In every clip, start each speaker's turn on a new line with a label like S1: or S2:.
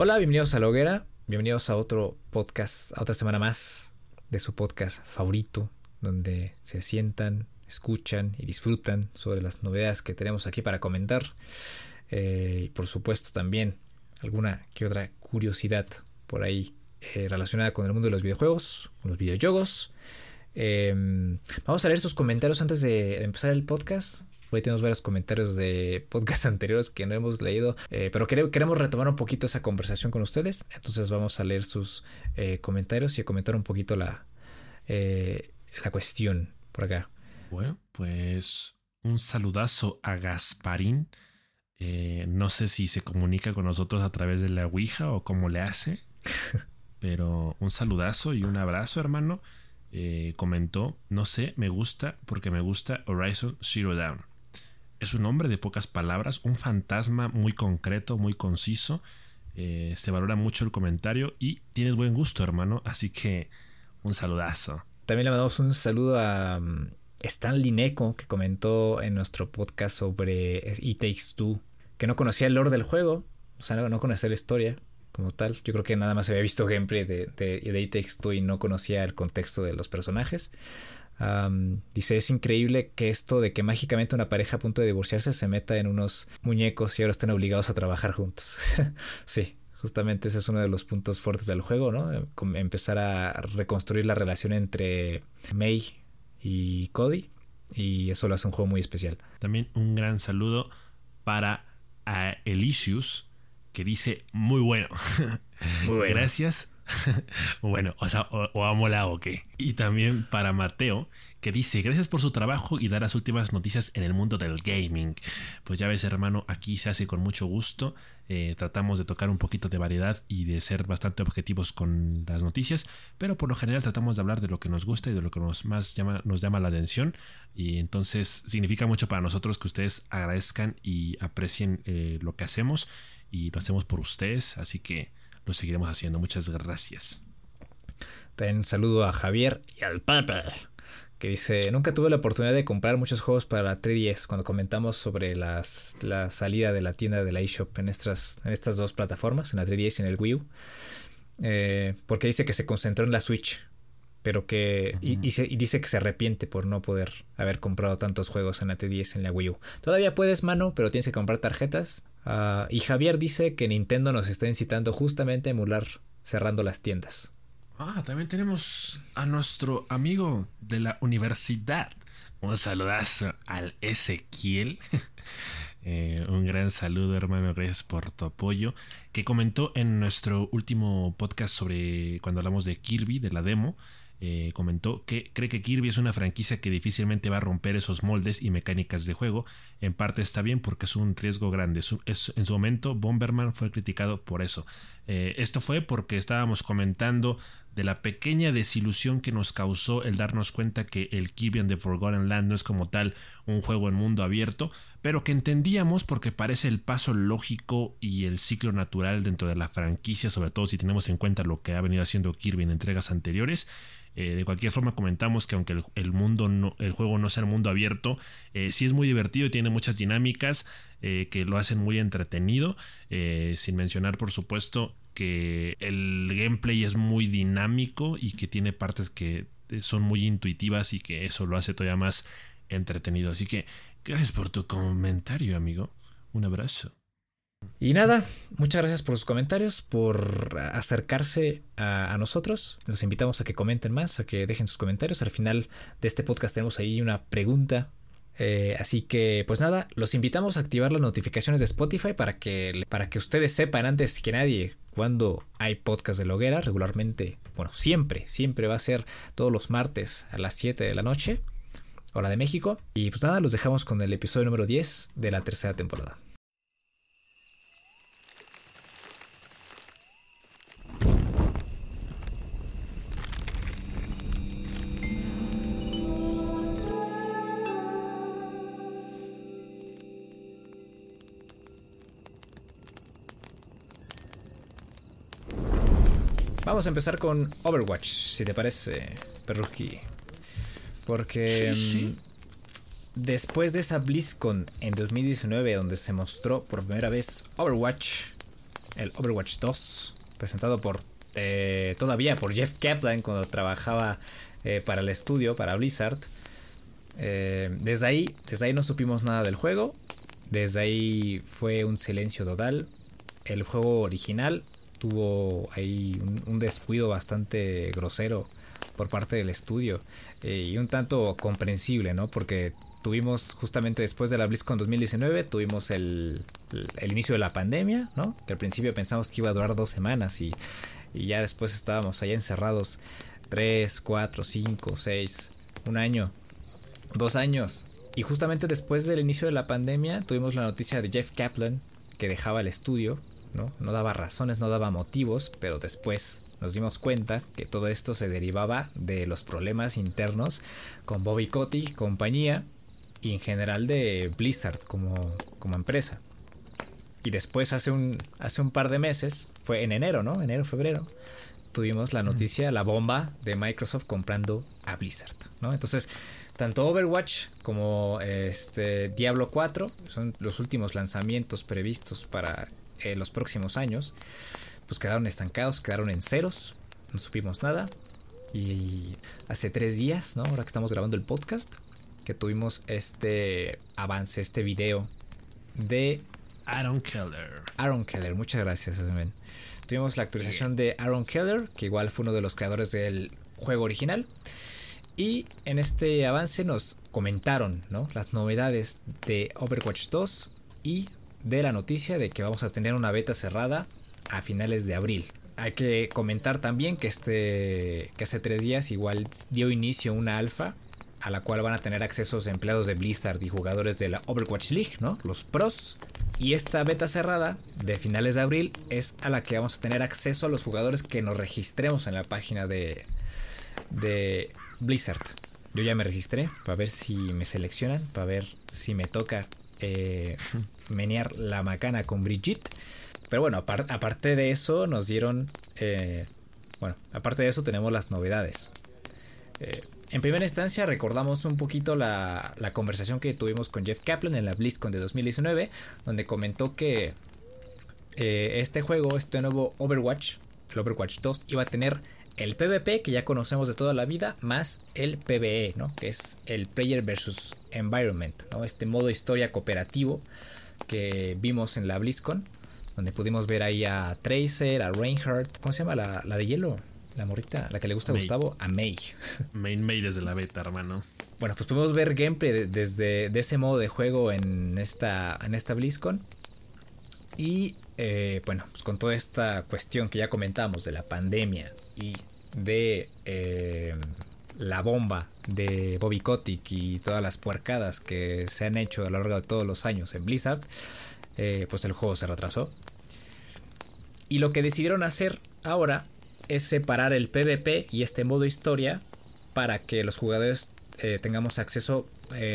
S1: Hola, bienvenidos a La Hoguera, bienvenidos a otro podcast, a otra semana más de su podcast favorito, donde se sientan, escuchan y disfrutan sobre las novedades que tenemos aquí para comentar. Eh, y por supuesto también alguna que otra curiosidad por ahí eh, relacionada con el mundo de los videojuegos, con los videojuegos. Em, vamos a leer sus comentarios antes de empezar el podcast. Hoy tenemos varios comentarios de podcasts anteriores que no hemos leído, eh, pero queremos retomar un poquito esa conversación con ustedes. Entonces vamos a leer sus eh, comentarios y a comentar un poquito la, eh, la cuestión por acá.
S2: Bueno, pues un saludazo a Gasparín. no sé si se comunica con nosotros a través de la Ouija o cómo le hace, pero un saludazo y un abrazo, hermano. comentó, no sé, me gusta porque me gusta Horizon Zero Dawn es un hombre de pocas palabras, un fantasma muy concreto, muy conciso. Eh, se valora mucho el comentario y tienes buen gusto, hermano. Así que un saludazo.
S1: También le mandamos un saludo a um, Stan Lineco, que comentó en nuestro podcast sobre E Takes Two, que no conocía el lore del juego, o sea, no, conocía la historia como tal. Yo creo que nada más había visto gameplay de, de, de E Takes Two y no conocía el contexto de los personajes dice, es increíble que esto de que mágicamente una pareja a punto de divorciarse se meta en unos muñecos y ahora estén obligados a trabajar juntos. sí, justamente ese es uno de los puntos fuertes del juego, ¿no? Empezar a reconstruir la relación entre May y Cody y eso lo hace un juego muy especial.
S2: También un gran saludo para a Elysius que dice muy bueno. Muy bueno. Gracias bueno, o sea, o, amo la o qué. Y también para Mateo, que dice, gracias por su trabajo y dar las últimas noticias en el mundo del gaming. Pues ya ves, hermano, aquí se hace con mucho gusto. Eh, tratamos de tocar un poquito de variedad y de ser bastante objetivos con las noticias, pero por lo general tratamos de hablar de lo que nos gusta y de lo que nos más llama, nos llama la atención. Y entonces significa mucho para nosotros que ustedes agradezcan y aprecien eh, lo que hacemos y lo hacemos por ustedes. Así que lo seguiremos haciendo. Muchas gracias.
S1: También saludo a Javier y al Papa, que dice, nunca tuve la oportunidad de comprar muchos juegos para 3DS cuando comentamos sobre la salida de la tienda de la eShop en estas, en estas dos plataformas, en la 3DS y en el Wii U. Eh, porque dice que se concentró en la Switch, pero que y, dice que se arrepiente por no poder haber comprado tantos juegos en la 3DS y en la Wii U. Todavía puedes, mano, pero tienes que comprar tarjetas Ah, y Javier dice que Nintendo nos está incitando justamente a emular cerrando las tiendas.
S2: Ah, también tenemos a nuestro amigo de la universidad. Un saludazo al Ezequiel. Eh, un gran saludo, hermano. Gracias por tu apoyo. Que comentó en nuestro último podcast sobre cuando hablamos de Kirby, de la demo. Eh, comentó que cree que Kirby es una franquicia que difícilmente va a romper esos moldes y mecánicas de juego. En parte está bien porque es un riesgo grande. en su momento, Bomberman fue criticado por eso. Eh, esto fue porque estábamos comentando de la pequeña desilusión que nos causó el darnos cuenta que el Kirby and the Forgotten Land no es como tal un juego en mundo abierto, pero que entendíamos porque parece el paso lógico y el ciclo natural dentro de la franquicia, sobre todo si tenemos en cuenta lo que ha venido haciendo Kirby en entregas anteriores. Eh, de cualquier forma comentamos que aunque el, mundo no, el juego no sea el mundo abierto, eh, sí es muy divertido tiene muchas dinámicas eh, que lo hacen muy entretenido, sin mencionar por supuesto que el gameplay es muy dinámico y que tiene partes que son muy intuitivas y que eso lo hace todavía más entretenido. Así que gracias por tu comentario, amigo. Un abrazo.
S1: Y nada, muchas gracias por sus comentarios, por acercarse a, nosotros. Los invitamos a que comenten más, a que dejen sus comentarios. Al final de este podcast tenemos ahí una pregunta. Eh, así que, pues nada, los invitamos a activar las notificaciones de Spotify para que, para que ustedes sepan antes que nadie cuando hay podcast de Loguera. Regularmente, bueno, siempre, siempre va a ser todos los martes a las 7 de la noche, hora de México. Y pues nada, los dejamos con el episodio número 10 de la tercera temporada. Vamos a empezar con Overwatch, si te parece, Perruki. Porque mm, después de esa BlizzCon en 2019, donde se mostró por primera vez Overwatch, el Overwatch 2, presentado por eh, todavía por Jeff Kaplan cuando trabajaba eh, para el estudio, para Blizzard. Eh, desde ahí, desde ahí no supimos nada del juego. Desde ahí fue un silencio total. El juego original tuvo ahí un, descuido bastante grosero por parte del estudio y un tanto comprensible, ¿no? Porque tuvimos justamente después de la BlizzCon 2019, tuvimos el, el, inicio de la pandemia, ¿no? Que al principio pensamos que iba a durar dos semanas y y ya después estábamos allá encerrados 3, 4, 5, 6, un año, dos años. Y justamente después del inicio de la pandemia tuvimos la noticia de Jeff Kaplan que dejaba el estudio, ¿no? No daba razones, no daba motivos, pero después nos dimos cuenta que todo esto se derivaba de los problemas internos con Bobby Kotick, compañía, y en general de Blizzard como, como empresa. Y después hace un, hace un par de meses, fue en enero, ¿no? Enero, febrero, tuvimos la noticia, la bomba de Microsoft comprando a Blizzard, ¿no? Entonces, tanto Overwatch como este Diablo 4 son los últimos lanzamientos previstos para eh, los próximos años, pues quedaron estancados, quedaron en ceros, no supimos nada. Y hace tres días, ¿no? Ahora que estamos grabando el podcast, que tuvimos este avance, este video de
S2: Aaron Keller.
S1: Aaron Keller, muchas gracias, Tuvimos la actualización de Aaron Keller, que igual fue uno de los creadores del juego original. Y en este avance nos comentaron ¿no? las novedades de Overwatch 2 y de la noticia de que vamos a tener una beta cerrada a finales de abril. Hay que comentar también que este que hace tres días igual dio inicio una alfa a la cual van a tener accesos empleados de Blizzard y jugadores de la Overwatch League, ¿no? Los pros. Y esta beta cerrada de finales de abril es a la que vamos a tener acceso a los jugadores que nos registremos en la página de, de Blizzard. Yo ya me registré para ver si me seleccionan, para ver si me toca eh, menear la macana con Brigitte. Pero bueno, aparte de eso nos dieron... Eh, bueno, aparte de eso tenemos las novedades. Eh, en primera instancia recordamos un poquito la, conversación que tuvimos con Jeff Kaplan en la BlizzCon de 2019, donde comentó que este juego, este nuevo Overwatch, el Overwatch 2, iba a tener el PvP que ya conocemos de toda la vida, más el PvE, ¿no? que es el Player versus Environment, ¿no? este modo historia cooperativo que vimos en la BlizzCon, donde pudimos ver ahí a Tracer, a Reinhardt, ¿cómo se llama la, la de hielo? la morrita, la que le gusta a Gustavo, a May.
S2: Main May desde la beta, hermano.
S1: Bueno, pues podemos ver gameplay desde de ese modo de juego en esta, en esta BlizzCon. Y eh, bueno, pues con toda esta cuestión que ya comentamos de la pandemia y de eh, la bomba de Bobby Kotick y todas las puercadas que se han hecho a lo largo de todos los años en Blizzard, eh, pues el juego se retrasó. Y lo que decidieron hacer ahora es separar el PvP y este modo historia para que los jugadores eh, tengamos acceso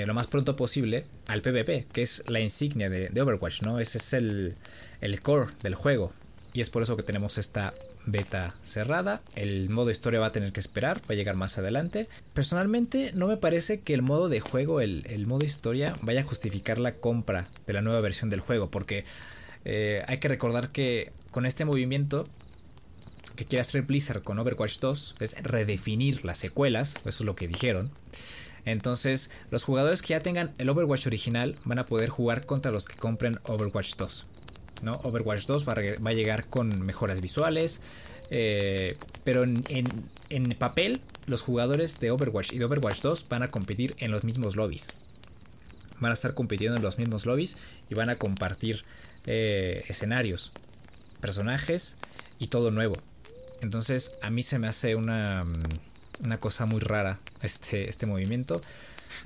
S1: lo más pronto posible al PvP, que es la insignia de, Overwatch, ¿no? Ese es el, el, core del juego. Y es por eso que tenemos esta beta cerrada. El modo historia va a tener que esperar, va a llegar más adelante. Personalmente no me parece que el modo de juego, el, modo historia, vaya a justificar la compra de la nueva versión del juego, porque eh, hay que recordar que con este movimiento que quiere hacer Blizzard con Overwatch 2 es redefinir las secuelas, eso es lo que dijeron. Entonces, los jugadores que ya tengan el Overwatch original van a poder jugar contra los que compren Overwatch 2. ¿No? Overwatch 2 va a, llegar con mejoras visuales, eh, pero en, papel los jugadores de Overwatch y de Overwatch 2 van a competir en los mismos lobbies. Van a estar compitiendo en los mismos lobbies y van a compartir eh, escenarios, personajes y todo nuevo. Entonces a mí se me hace una, mm, una cosa muy rara este, este movimiento.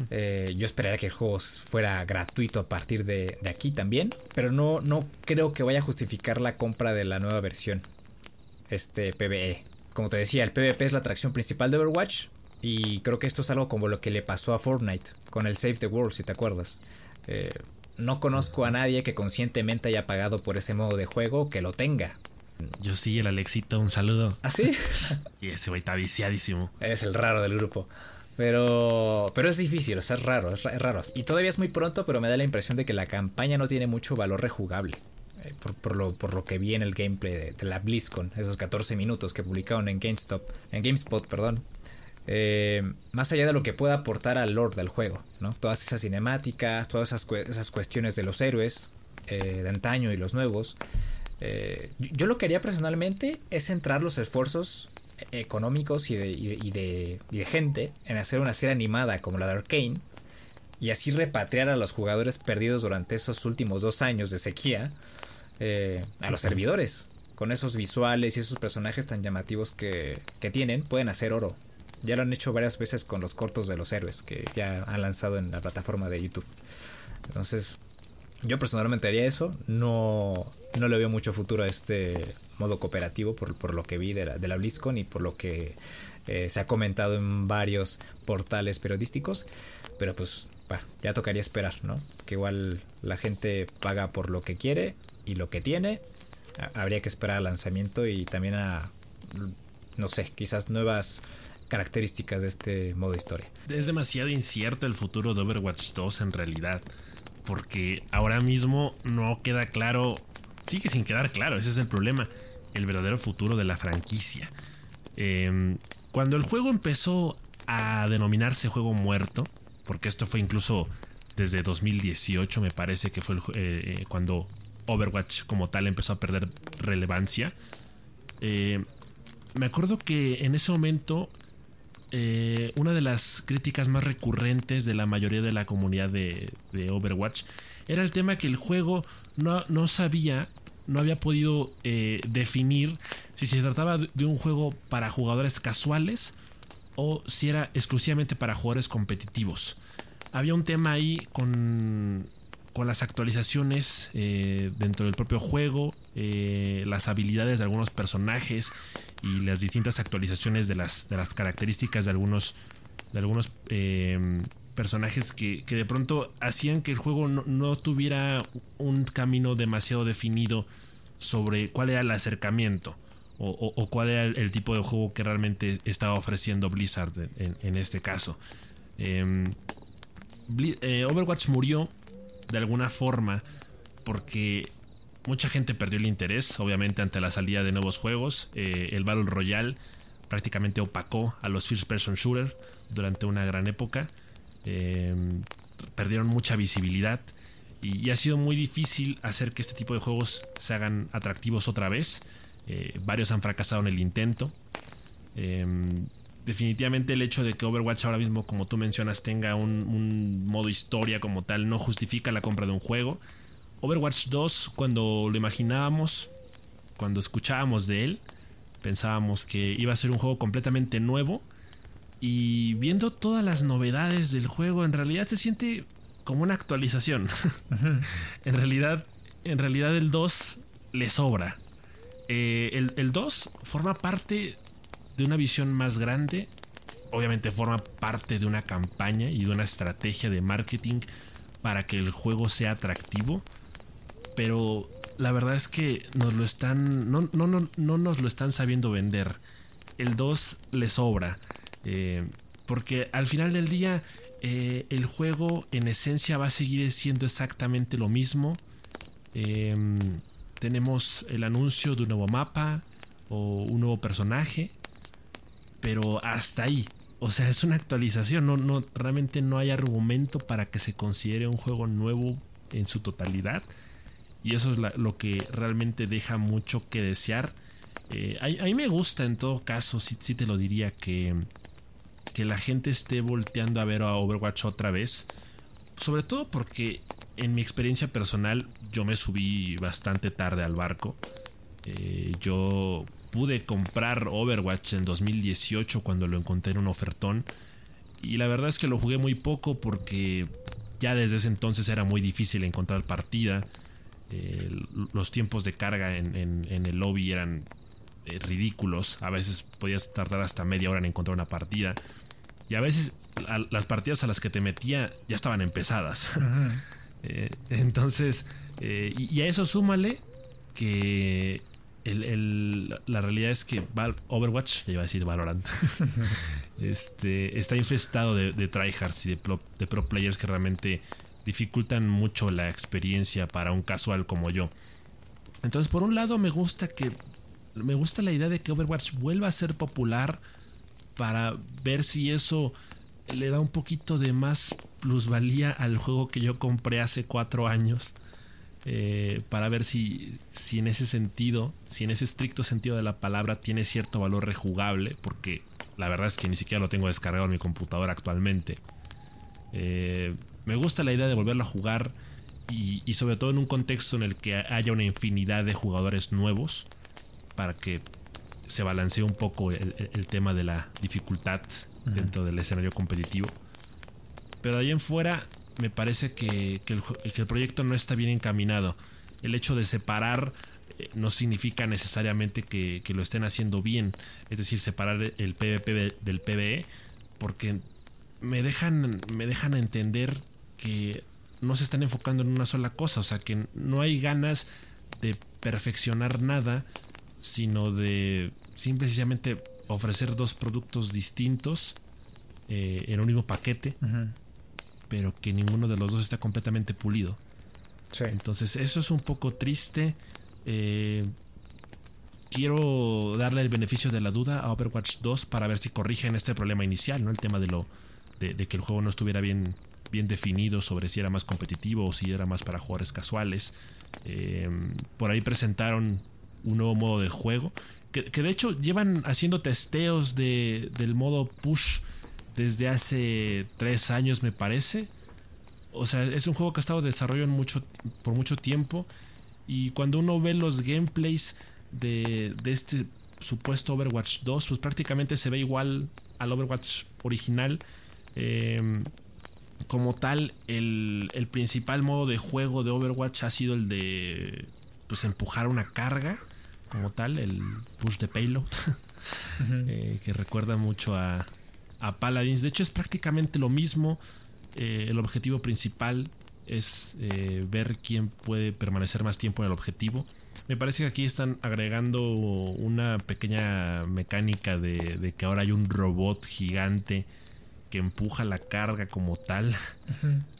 S1: Eh, yo esperaría que el juego fuera gratuito a partir de, aquí también. Pero no, no creo que vaya a justificar la compra de la nueva versión. Este PvE. Como te decía, el PvP es la atracción principal de Overwatch. Y creo que esto es algo como lo que le pasó a Fortnite con el Save the World, si te acuerdas. Eh, no conozco a nadie que conscientemente haya pagado por ese modo de juego que lo tenga.
S2: Yo sí, el Alexito, un saludo.
S1: ¿Ah, sí?
S2: y ese güey está viciadísimo.
S1: Es el raro del grupo. Pero, pero es difícil, o sea, es raro, es, raro. Y todavía es muy pronto, pero me da la impresión de que la campaña no tiene mucho valor rejugable. eh, por, lo, por lo que vi en el gameplay de, la BlizzCon, esos 14 minutos que publicaron en GameStop, en GameSpot, perdón. Eh, más allá de lo que pueda aportar al lore del juego, ¿no? Todas esas cinemáticas, todas esas, esas cuestiones de los héroes eh, de antaño y los nuevos. yo lo que haría personalmente es centrar los esfuerzos económicos y de, y de, y de gente en hacer una serie animada como la de Arkane y así repatriar a los jugadores perdidos durante esos últimos dos años de sequía eh, a los servidores. Con esos visuales y esos personajes tan llamativos que, que tienen, pueden hacer oro. Ya lo han hecho varias veces con los cortos de los héroes que ya han lanzado en la plataforma de YouTube. Entonces, yo personalmente haría eso. No, no le veo mucho futuro a este modo cooperativo por, lo que vi de la, de la BlizzCon y por lo que eh, se ha comentado en varios portales periodísticos. Pero pues ya tocaría esperar, ¿no? Que igual la gente paga por lo que quiere y lo que tiene. Habría que esperar al lanzamiento y también a, no sé, quizás nuevas características de este modo historia.
S2: Es demasiado incierto el futuro de Overwatch 2 en realidad, porque ahora mismo no queda claro, sigue sin quedar claro, ese es el problema, el verdadero futuro de la franquicia. Em, cuando el juego empezó a denominarse juego muerto, porque esto fue incluso desde 2018, me parece que fue eh, cuando Overwatch como tal empezó a perder relevancia. Eh, me acuerdo que en ese momento eh, una de las críticas más recurrentes de la mayoría de la comunidad de, Overwatch era el tema que el juego no, no sabía, no había podido definir si se trataba de un juego para jugadores casuales o si era exclusivamente para jugadores competitivos. Había un tema ahí con, con las actualizaciones eh, dentro del propio juego, eh, las habilidades de algunos personajes y las distintas actualizaciones de las, de las características de algunos, de algunos eh, personajes que, de pronto hacían que el juego no, no, tuviera un camino demasiado definido sobre cuál era el acercamiento o, cuál era el, tipo de juego que realmente estaba ofreciendo Blizzard en, este caso. Em, eh, Overwatch murió de alguna forma porque mucha gente perdió el interés, obviamente, ante la salida de nuevos juegos. Eh, el Battle Royale prácticamente opacó a los First Person Shooter durante una gran época. Em, perdieron mucha visibilidad y, ha sido muy difícil hacer que este tipo de juegos se hagan atractivos otra vez. Eh, varios han fracasado en el intento. Em, definitivamente el hecho de que Overwatch ahora mismo, como tú mencionas, tenga un, modo historia como tal, no justifica la compra de un juego. Overwatch 2, cuando lo imaginábamos, cuando escuchábamos de él, pensábamos que iba a ser un juego completamente nuevo. Y viendo todas las novedades del juego, en realidad se siente como una actualización. en realidad, en realidad el 2 le sobra. Eh, el, 2 forma parte de una visión más grande. Obviamente forma parte de una campaña y de una estrategia de marketing para que el juego sea atractivo. Pero la verdad es que nos lo están. No, no, no, no nos lo están sabiendo vender. El 2 le sobra. Eh, porque al final del día. Eh, el juego en esencia va a seguir siendo exactamente lo mismo. Eh, tenemos el anuncio de un nuevo mapa o un nuevo personaje, pero hasta ahí. O sea, es una actualización, no, no, realmente no hay argumento para que se considere un juego nuevo en su totalidad. Y eso es lo que realmente deja mucho que desear. Eh, a, mí me gusta en todo caso, sí, sí te lo diría, que, que la gente esté volteando a ver a Overwatch otra vez. Sobre todo porque en mi experiencia personal yo me subí bastante tarde al barco. Eh, yo pude comprar Overwatch en 2018 cuando lo encontré en un ofertón. Y la verdad es que lo jugué muy poco porque ya desde ese entonces era muy difícil encontrar partida. Eh, los tiempos de carga en, el lobby eran eh, ridículos. A veces podías tardar hasta media hora en encontrar una partida. Y a veces las partidas a las que te metía ya estaban empezadas. Eh, entonces, eh, y, a eso súmale que la realidad es que Overwatch, ya iba a decir Valorant, este, está infestado de, tryhards y de pro, players que realmente dificultan mucho la experiencia para un casual como yo. Entonces, por un lado, me gusta que. Me gusta la idea de que Overwatch vuelva a ser popular para ver si eso le da un poquito de más plusvalía al juego que yo compré hace cuatro años. Eh, para ver si, si en ese sentido, si en ese estricto sentido de la palabra tiene cierto valor rejugable, porque la verdad es que ni siquiera lo tengo descargado en mi computadora actualmente. Eh, me gusta la idea de volverlo a jugar y, sobre todo en un contexto en el que haya una infinidad de jugadores nuevos para que se balancee un poco el, tema de la dificultad dentro del escenario competitivo. Pero de ahí en fuera, me parece que, el, proyecto no está bien encaminado. El hecho de separar eh, no significa necesariamente que, lo estén haciendo bien. Es decir, separar el PvP del PvE. Porque me dejan, me dejan entender que no se están enfocando en una sola cosa. O sea, que no hay ganas de perfeccionar nada, sino de simplemente ofrecer dos productos distintos eh, en un mismo paquete pero que ninguno de los dos está completamente pulido. Entonces eso es un poco triste. Eh, quiero darle el beneficio de la duda a Overwatch 2 para ver si corrigen este problema inicial, ¿no? El tema de lo de, que el juego no estuviera bien, bien definido sobre si era más competitivo o si era más para jugadores casuales. Eh, por ahí presentaron un nuevo modo de juego. Que, de hecho llevan haciendo testeos de, del modo push desde hace tres años me parece. O sea, es un juego que ha estado desarrollando mucho, por mucho tiempo. Y cuando uno ve los gameplays de, este supuesto Overwatch 2, pues prácticamente se ve igual al Overwatch original. Em, como tal, el, el, principal modo de juego de Overwatch ha sido el de pues empujar una carga, como tal, el push de payload, eh, que recuerda mucho a, a Paladins. De hecho, es prácticamente lo mismo. Eh, el objetivo principal es eh, ver quién puede permanecer más tiempo en el objetivo. Me parece que aquí están agregando una pequeña mecánica de, que ahora hay un robot gigante que empuja la carga como tal.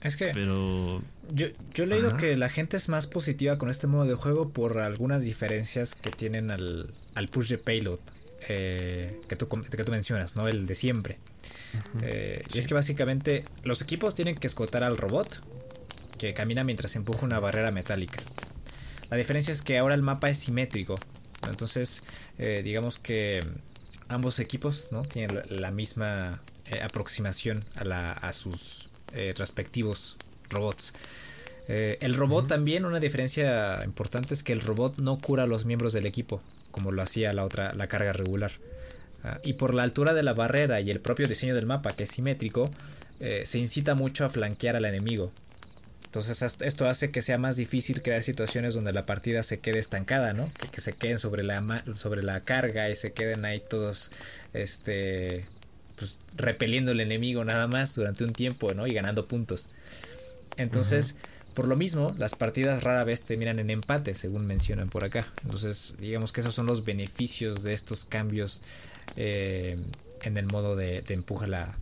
S1: Es que. Pero. Yo, yo he leído que la gente es más positiva con este modo de juego por algunas diferencias que tienen al, al push de payload. Eh, que, tú, que tú mencionas, ¿no? El de siempre. Eh, y es que básicamente los equipos tienen que escotar al robot que camina mientras empuja una barrera metálica. La diferencia es que ahora el mapa es simétrico. Entonces, eh, digamos que ambos equipos ¿no? tienen la, misma aproximación a, a sus respectivos robots. el robot también, una diferencia importante es que el robot no cura a los miembros del equipo como lo hacía la otra, la carga regular. Ah, y por la altura de la barrera y el propio diseño del mapa, que es simétrico, eh, se incita mucho a flanquear al enemigo. Entonces esto hace que sea más difícil crear situaciones donde la partida se quede estancada, ¿no? Que, se queden sobre la, sobre la carga y se queden ahí todos este, pues, repeliendo el enemigo nada más durante un tiempo, ¿no? Y ganando puntos. Entonces... Por lo mismo, las partidas rara vez terminan en empate, según mencionan por acá. Entonces, digamos que esos son los beneficios de estos cambios eh, en el modo de, de empuja la,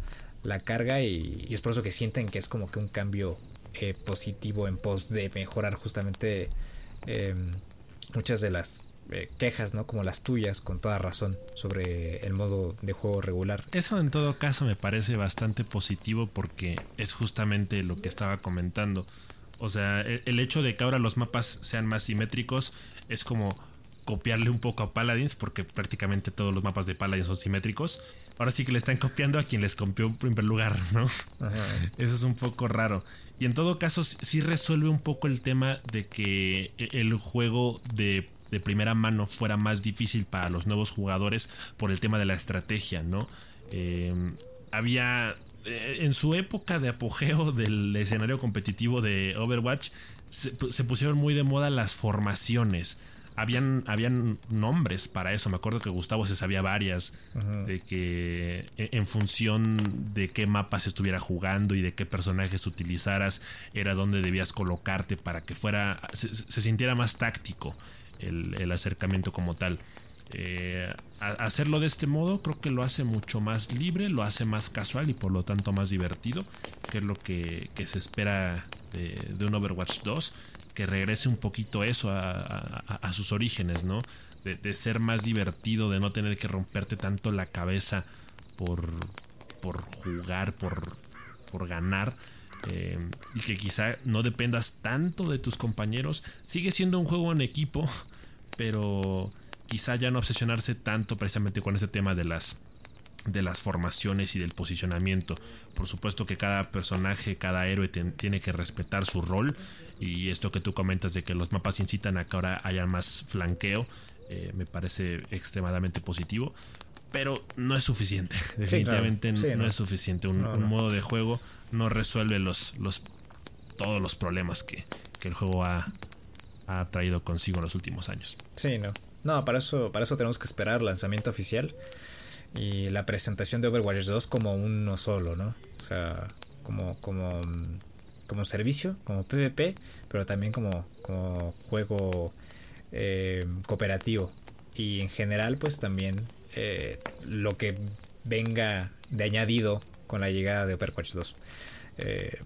S1: carga y, es por eso que sienten que es como que un cambio eh, positivo en pos de mejorar justamente em, muchas de las eh, quejas, ¿no? Como las tuyas, con toda razón, sobre el modo de juego regular.
S2: Eso en todo caso me parece bastante positivo porque es justamente lo que estaba comentando. O sea, e, el hecho de que ahora los mapas sean más simétricos es como copiarle un poco a Paladins, porque prácticamente todos los mapas de Paladins son simétricos. Ahora sí que le están copiando a quien les copió en primer lugar, ¿no? Eso es un poco raro. Y en todo caso, sí resuelve un poco el tema de que e, el juego de, primera mano fuera más difícil para los nuevos jugadores por el tema de la estrategia, ¿no? Eh, había eh, en su época de apogeo del escenario competitivo de Overwatch, se, pusieron muy de moda las formaciones. Habían, habían nombres para eso. Me acuerdo que Gustavo se sabía varias. De que e, en función de qué mapas estuviera jugando y de qué personajes utilizaras, era donde debías colocarte para que fuera. se, sintiera más táctico el, acercamiento como tal. Eh, hacerlo de este modo creo que lo hace mucho más libre, lo hace más casual y por lo tanto más divertido, que es lo que, se espera de, un Overwatch 2. que regrese un poquito eso a, sus orígenes, ¿no? De, ser más divertido, de no tener que romperte tanto la cabeza por, por jugar, por, por ganar. Eh, y que quizá no dependas tanto de tus compañeros. Sigue siendo un juego en equipo, pero quizá ya no obsesionarse tanto precisamente con ese tema de las de las formaciones y del posicionamiento. Por supuesto que cada personaje, cada héroe tiene que respetar su rol y esto que tú comentas de que los mapas incitan a que ahora haya más flanqueo, eh, me parece extremadamente positivo. Pero no es suficiente, definitivamente no, es suficiente. Un, modo de juego no resuelve los, los, todos los problemas que, el juego ha, ha traído consigo en los últimos años.
S1: Sí, no. No, para eso, para eso tenemos que esperar el lanzamiento oficial y la presentación de Overwatch 2 como uno solo, ¿no? O sea, como, como, como servicio, como PvP, pero también como, como juego eh, cooperativo. Y en general, pues también eh, lo que venga de añadido con la llegada de Overwatch 2. Eh,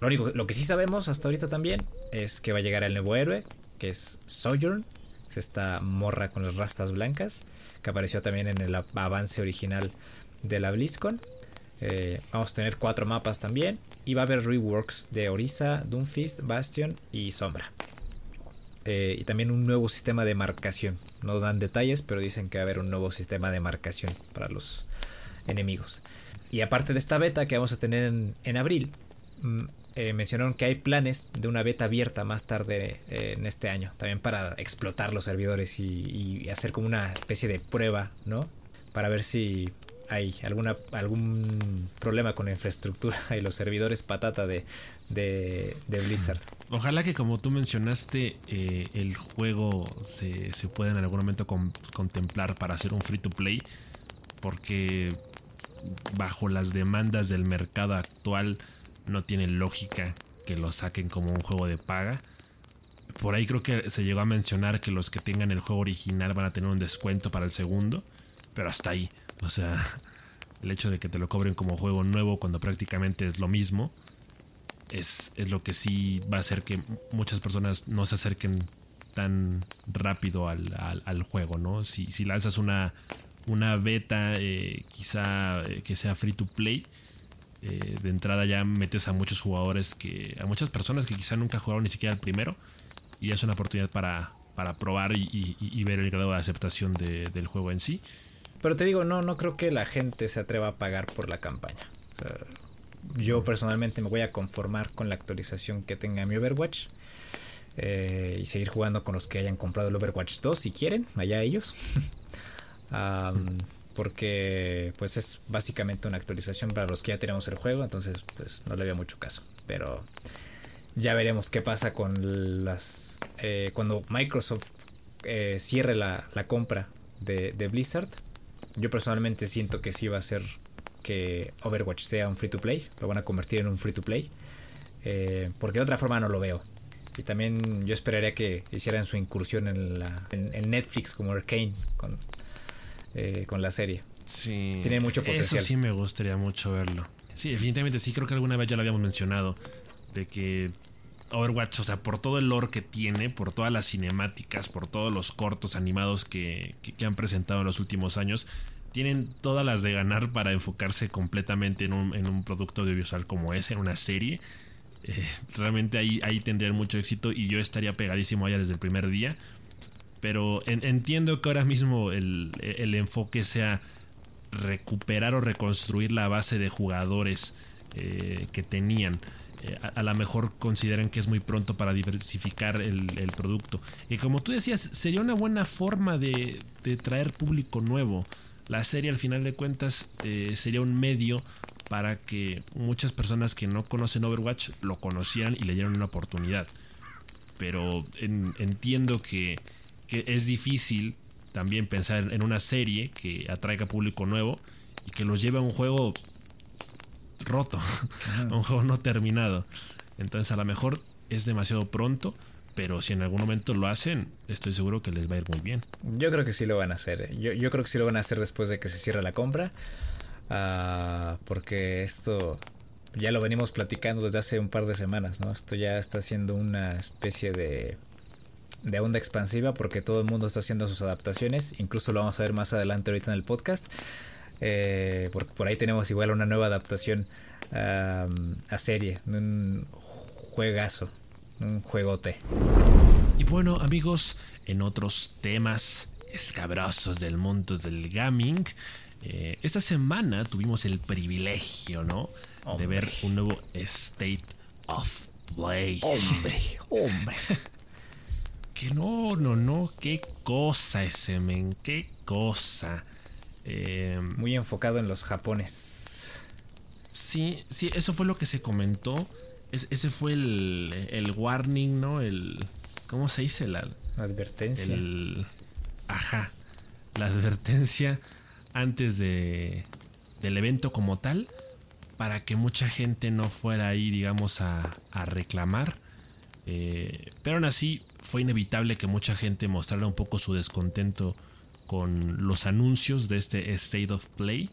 S1: lo único, lo que sí sabemos hasta ahorita también es que va a llegar el nuevo héroe, que es Sojourn, es esta morra con las rastas blancas que apareció también en el avance original de la BlizzCon. Eh, vamos a tener cuatro mapas también. Y va a haber reworks de Orisa, Doomfist, Bastion y Sombra. Eh, y también un nuevo sistema de marcación. No dan detalles, pero dicen que va a haber un nuevo sistema de marcación para los enemigos. Y aparte de esta beta que vamos a tener en, abril, mm, eh, mencionaron que hay planes de una beta abierta más tarde eh, en este año, también para explotar los servidores y, hacer como una especie de prueba, ¿no? Para ver si hay alguna, algún problema con la infraestructura y los servidores patata de, de, Blizzard.
S2: Ojalá que como tú mencionaste, eh, el juego se, se, pueda en algún momento contemplar para hacer un free to play, porque bajo las demandas del mercado actual, no tiene lógica que lo saquen como un juego de paga. Por ahí creo que se llegó a mencionar que los que tengan el juego original van a tener un descuento para el segundo, pero hasta ahí. O sea, el hecho de que te lo cobren como juego nuevo cuando prácticamente es lo mismo, es, lo que sí va a hacer que muchas personas no se acerquen tan rápido al, juego, ¿no? Si, si lanzas una, una beta, eh, quizá eh, que sea free to play, eh, de entrada ya metes a muchos jugadores que. a muchas personas que quizá nunca jugaron ni siquiera el primero. Y es una oportunidad para, para probar y, ver el grado de aceptación del juego en sí.
S1: Pero te digo, no, no creo que la gente se atreva a pagar por la campaña. yo personalmente me voy a conformar con la actualización que tenga mi Overwatch. Eh, y seguir jugando con los que hayan comprado el Overwatch 2 si quieren, allá ellos. porque pues es básicamente una actualización para los que ya tenemos el juego, entonces pues no le veo mucho caso. Pero ya veremos qué pasa con las... Eh, cuando Microsoft eh, cierre la, compra de, Blizzard. Yo personalmente siento que sí va a ser que Overwatch sea un free to play, lo van a convertir en un free to play, eh, porque de otra forma no lo veo. Y también yo esperaría que hicieran su incursión en, la, en Netflix como Arcane eh, con la serie.
S2: Sí.
S1: Tiene mucho potencial.
S2: Eso sí me gustaría mucho verlo. Sí, definitivamente sí, creo que alguna vez ya lo habíamos mencionado. De que Overwatch, o sea, por todo el lore que tiene, por todas las cinemáticas, por todos los cortos animados que, han presentado en los últimos años, tienen todas las de ganar para enfocarse completamente en un, producto audiovisual como ese, en una serie. Eh, realmente ahí, ahí tendrían mucho éxito y yo estaría pegadísimo allá desde el primer día pero entiendo que ahora mismo el, enfoque sea recuperar o reconstruir la base de jugadores eh, que tenían. Eh, a, lo mejor consideran que es muy pronto para diversificar el, producto. Y como tú decías, sería una buena forma de, traer público nuevo. La serie al final de cuentas eh, sería un medio para que muchas personas que no conocen Overwatch lo conocieran y le dieran una oportunidad. Pero entiendo que es difícil también pensar en una serie que atraiga público nuevo y que los lleve a un juego roto, a un juego no terminado. Entonces a lo mejor es demasiado pronto, pero si en algún momento lo hacen, estoy seguro que les va a ir muy bien.
S1: Yo creo que sí lo van a hacer. ¿eh? Yo, yo creo que sí lo van a hacer después de que se cierre la compra. Ah, porque esto ya lo venimos platicando desde hace un par de semanas, ¿no? Esto ya está siendo una especie de, de onda expansiva porque todo el mundo está haciendo sus adaptaciones, incluso lo vamos a ver más adelante ahorita en el podcast, eh, porque por ahí tenemos igual una nueva adaptación a serie, un juegazo, un juegote.
S2: Y bueno amigos, en otros temas escabrosos del mundo del gaming, eh, esta semana tuvimos el privilegio, ¿no? De ver un nuevo State of Play.
S1: Hombre, hombre.
S2: que no, no, no, qué cosa ese men, qué cosa.
S1: Eh, Muy enfocado en los japones.
S2: Sí, sí, eso fue lo que se comentó. ese fue el, el warning, ¿no? El. ¿Cómo se dice? La,
S1: advertencia.
S2: El, ajá. La advertencia antes de, del evento como tal para que mucha gente no fuera ahí, digamos, a, reclamar. Eh, pero aún así fue inevitable que mucha gente mostrara un poco su descontento con los anuncios de este State of Play.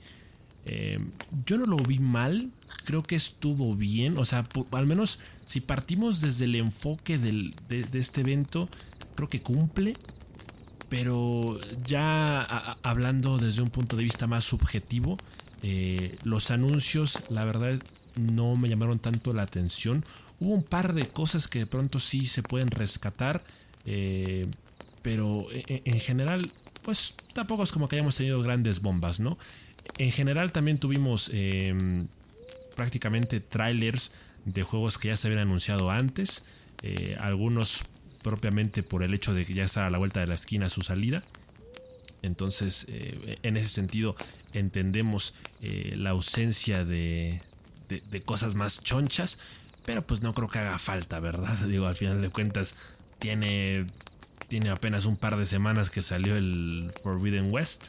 S2: Eh, yo no lo vi mal, creo que estuvo bien, o sea, al menos si partimos desde el enfoque de, este evento, creo que cumple, pero ya hablando desde un punto de vista más subjetivo, eh, los anuncios, la verdad, no me llamaron tanto la atención. Hubo un par de cosas que de pronto sí se pueden rescatar, eh, pero e, e, en, general, pues tampoco es como que hayamos tenido grandes bombas, ¿no? En general también tuvimos em, prácticamente trailers de juegos que ya se habían anunciado antes, eh, algunos propiamente por el hecho de que ya está a la vuelta de la esquina su salida. Entonces, en ese sentido, entendemos eh, la ausencia de, cosas más chonchas, pero pues no creo que haga falta, ¿verdad? Digo, al final de cuentas tiene, tiene apenas un par de semanas que salió el Forbidden West,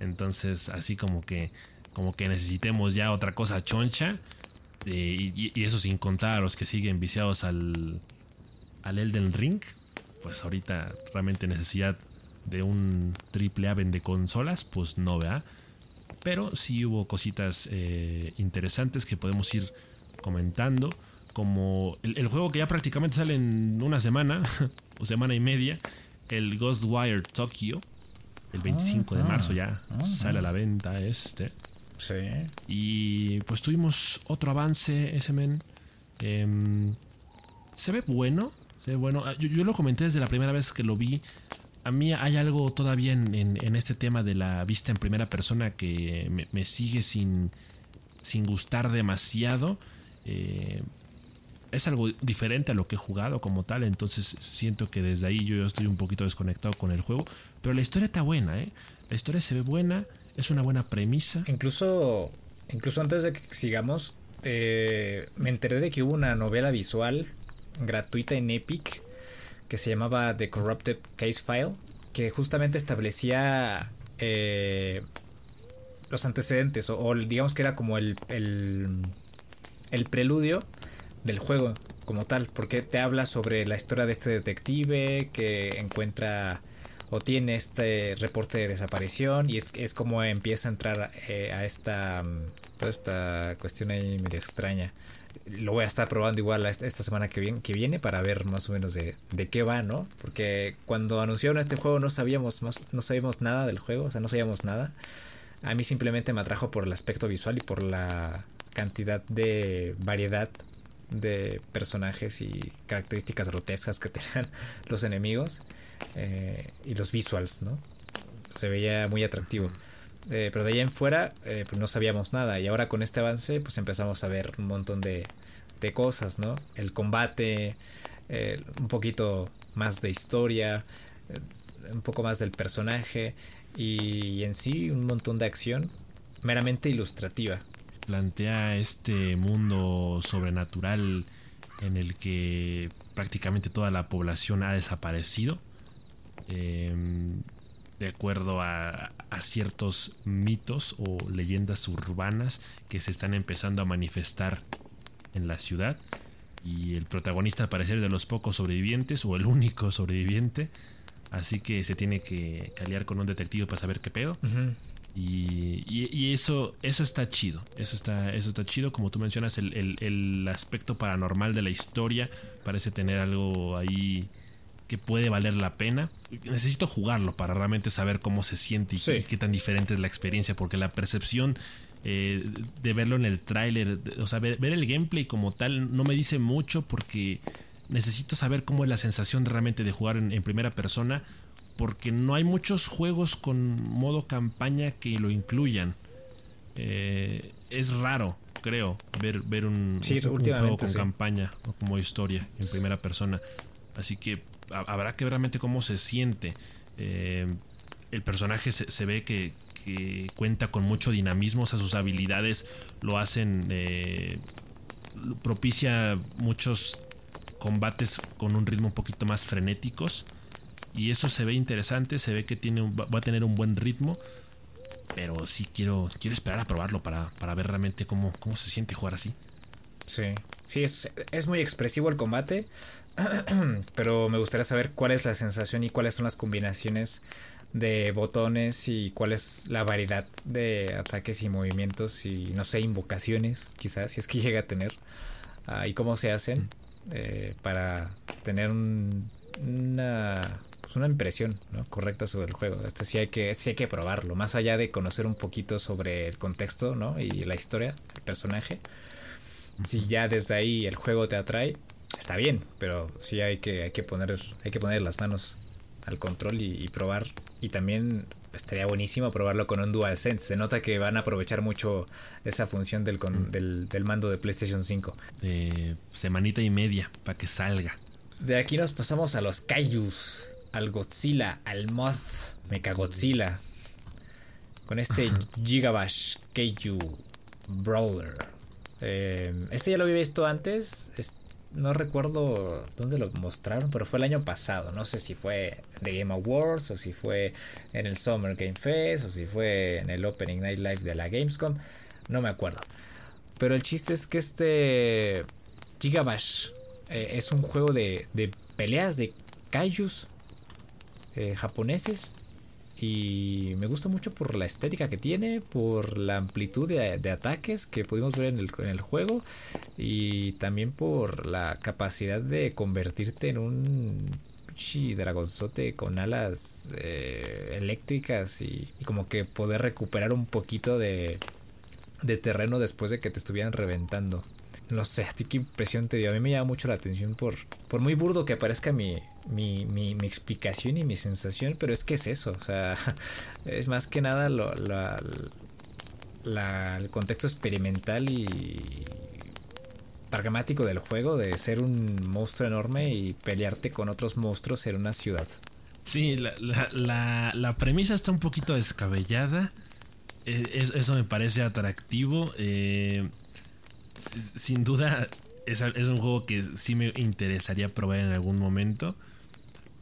S2: entonces así como que, como que necesitemos ya otra cosa choncha, eh, y, eso sin contar a los que siguen viciados al, al Elden Ring, pues ahorita realmente necesidad de un triple A de consolas, pues no, vea. Pero sí hubo cositas eh, interesantes que podemos ir comentando. Como el, juego que ya prácticamente sale en una semana o semana y media. El Ghostwire Tokyo. El 25 de marzo ya sale a la venta este.
S1: Sí.
S2: Y pues tuvimos otro avance, ese men. Em, se ve bueno. Se ve bueno. Ah, yo, yo, lo comenté desde la primera vez que lo vi a mí hay algo todavía en, este tema de la vista en primera persona que me, sigue sin, sin gustar demasiado. Eh, es algo diferente a lo que he jugado como tal, entonces siento que desde ahí yo estoy un poquito desconectado con el juego. Pero la historia está buena, ¿eh? La historia se ve buena, es una buena premisa.
S1: Incluso, incluso antes de que sigamos, eh, me enteré de que hubo una novela visual gratuita en Epic que se llamaba The Corrupted Case File, que justamente establecía eh, los antecedentes, o, digamos que era como el, el, preludio del juego como tal, porque te habla sobre la historia de este detective que encuentra o tiene este reporte de desaparición y es, es como empieza a entrar eh, a esta toda esta cuestión ahí medio extraña lo voy a estar probando igual esta semana que viene, que viene para ver más o menos de, qué va, ¿no? Porque cuando anunciaron este juego no sabíamos más, no sabíamos nada del juego, o sea, no sabíamos nada. A mí simplemente me atrajo por el aspecto visual y por la cantidad de variedad de personajes y características grotescas que tenían los enemigos eh, y los visuals, ¿no? Se veía muy atractivo. Eh, pero de ahí en fuera eh, pues no sabíamos nada y ahora con este avance pues empezamos a ver un montón de, de cosas, ¿no? El combate, un poquito más de historia, un poco más del personaje y, en sí un montón de acción meramente ilustrativa.
S2: Plantea este mundo sobrenatural en el que prácticamente toda la población ha desaparecido. Em, de acuerdo a, ciertos mitos o leyendas urbanas que se están empezando a manifestar en la ciudad. Y el protagonista parece de los pocos sobrevivientes o el único sobreviviente. Así que se tiene que caliar con un detective para saber qué pedo. Y, eso, eso está chido. Eso está, eso está chido. Como tú mencionas, el, aspecto paranormal de la historia parece tener algo ahí que puede valer la pena. Necesito jugarlo para realmente saber cómo se siente y, qué tan diferente es la experiencia. Porque la percepción eh, de verlo en el tráiler, o sea, ver, el gameplay como tal, no me dice mucho porque necesito saber cómo es la sensación realmente de jugar en primera persona porque no hay muchos juegos con modo campaña que lo incluyan. Eh, es raro, creo, ver, ver un, juego con campaña o como historia en primera persona. Así que habrá que ver realmente cómo se siente. Eh, el personaje se, ve que, cuenta con mucho dinamismo, o sea, sus habilidades lo hacen, eh, propicia muchos combates con un ritmo un poquito más frenéticos. Y eso se ve interesante, se ve que tiene va a tener un buen ritmo. Pero sí quiero, quiero esperar a probarlo para, ver realmente cómo, cómo se siente jugar así.
S1: Sí, sí, es, es muy expresivo el combate. pero me gustaría saber cuál es la sensación y cuáles son las combinaciones de botones y cuál es la variedad de ataques y movimientos y no sé, invocaciones quizás, si es que llega a tener. Ah, y cómo se hacen mm. eh, para tener un, una pues, una impresión correcta sobre el juego. Este sí hay que, sí hay que probarlo, más allá de conocer un poquito sobre el contexto ¿no? y la historia, el personaje. Si ya desde ahí el juego te atrae, está bien, pero sí hay que, hay que poner, hay que poner las manos al control y, probar. Y también estaría buenísimo probarlo con un DualSense. Se nota que van a aprovechar mucho esa función del, del, mando de PlayStation 5.
S2: De semanita y media para que salga.
S1: De aquí nos pasamos a los Kaijus al Godzilla, al Moth Mechagodzilla. Con este Gigabash Keiju Brawler. Eh, este ya lo había visto antes. no recuerdo dónde lo mostraron, pero fue el año pasado. No sé si fue de Game Awards o si fue en el Summer Game Fest o si fue en el Opening Night Live de la Gamescom. No me acuerdo. Pero el chiste es que este Gigabash eh, es un juego de, de peleas de kaijus eh, japoneses. Y me gusta mucho por la estética que tiene, por la amplitud de, ataques que pudimos ver en el, juego y también por la capacidad de convertirte en un dragonzote con alas eh, eléctricas y, como que poder recuperar un poquito de, de terreno después de que te estuvieran reventando. No sé, a ti qué impresión te dio. A mí me llama mucho la atención por, por muy burdo que parezca mi, mi, mi, explicación y mi sensación, pero es que es eso. O sea, es más que nada lo, el contexto experimental y pragmático del juego de ser un monstruo enorme y pelearte con otros monstruos en una ciudad.
S2: Sí, la, la, la premisa está un poquito descabellada. E, eso me parece atractivo. Eh, sin duda es, un juego que sí me interesaría probar en algún momento.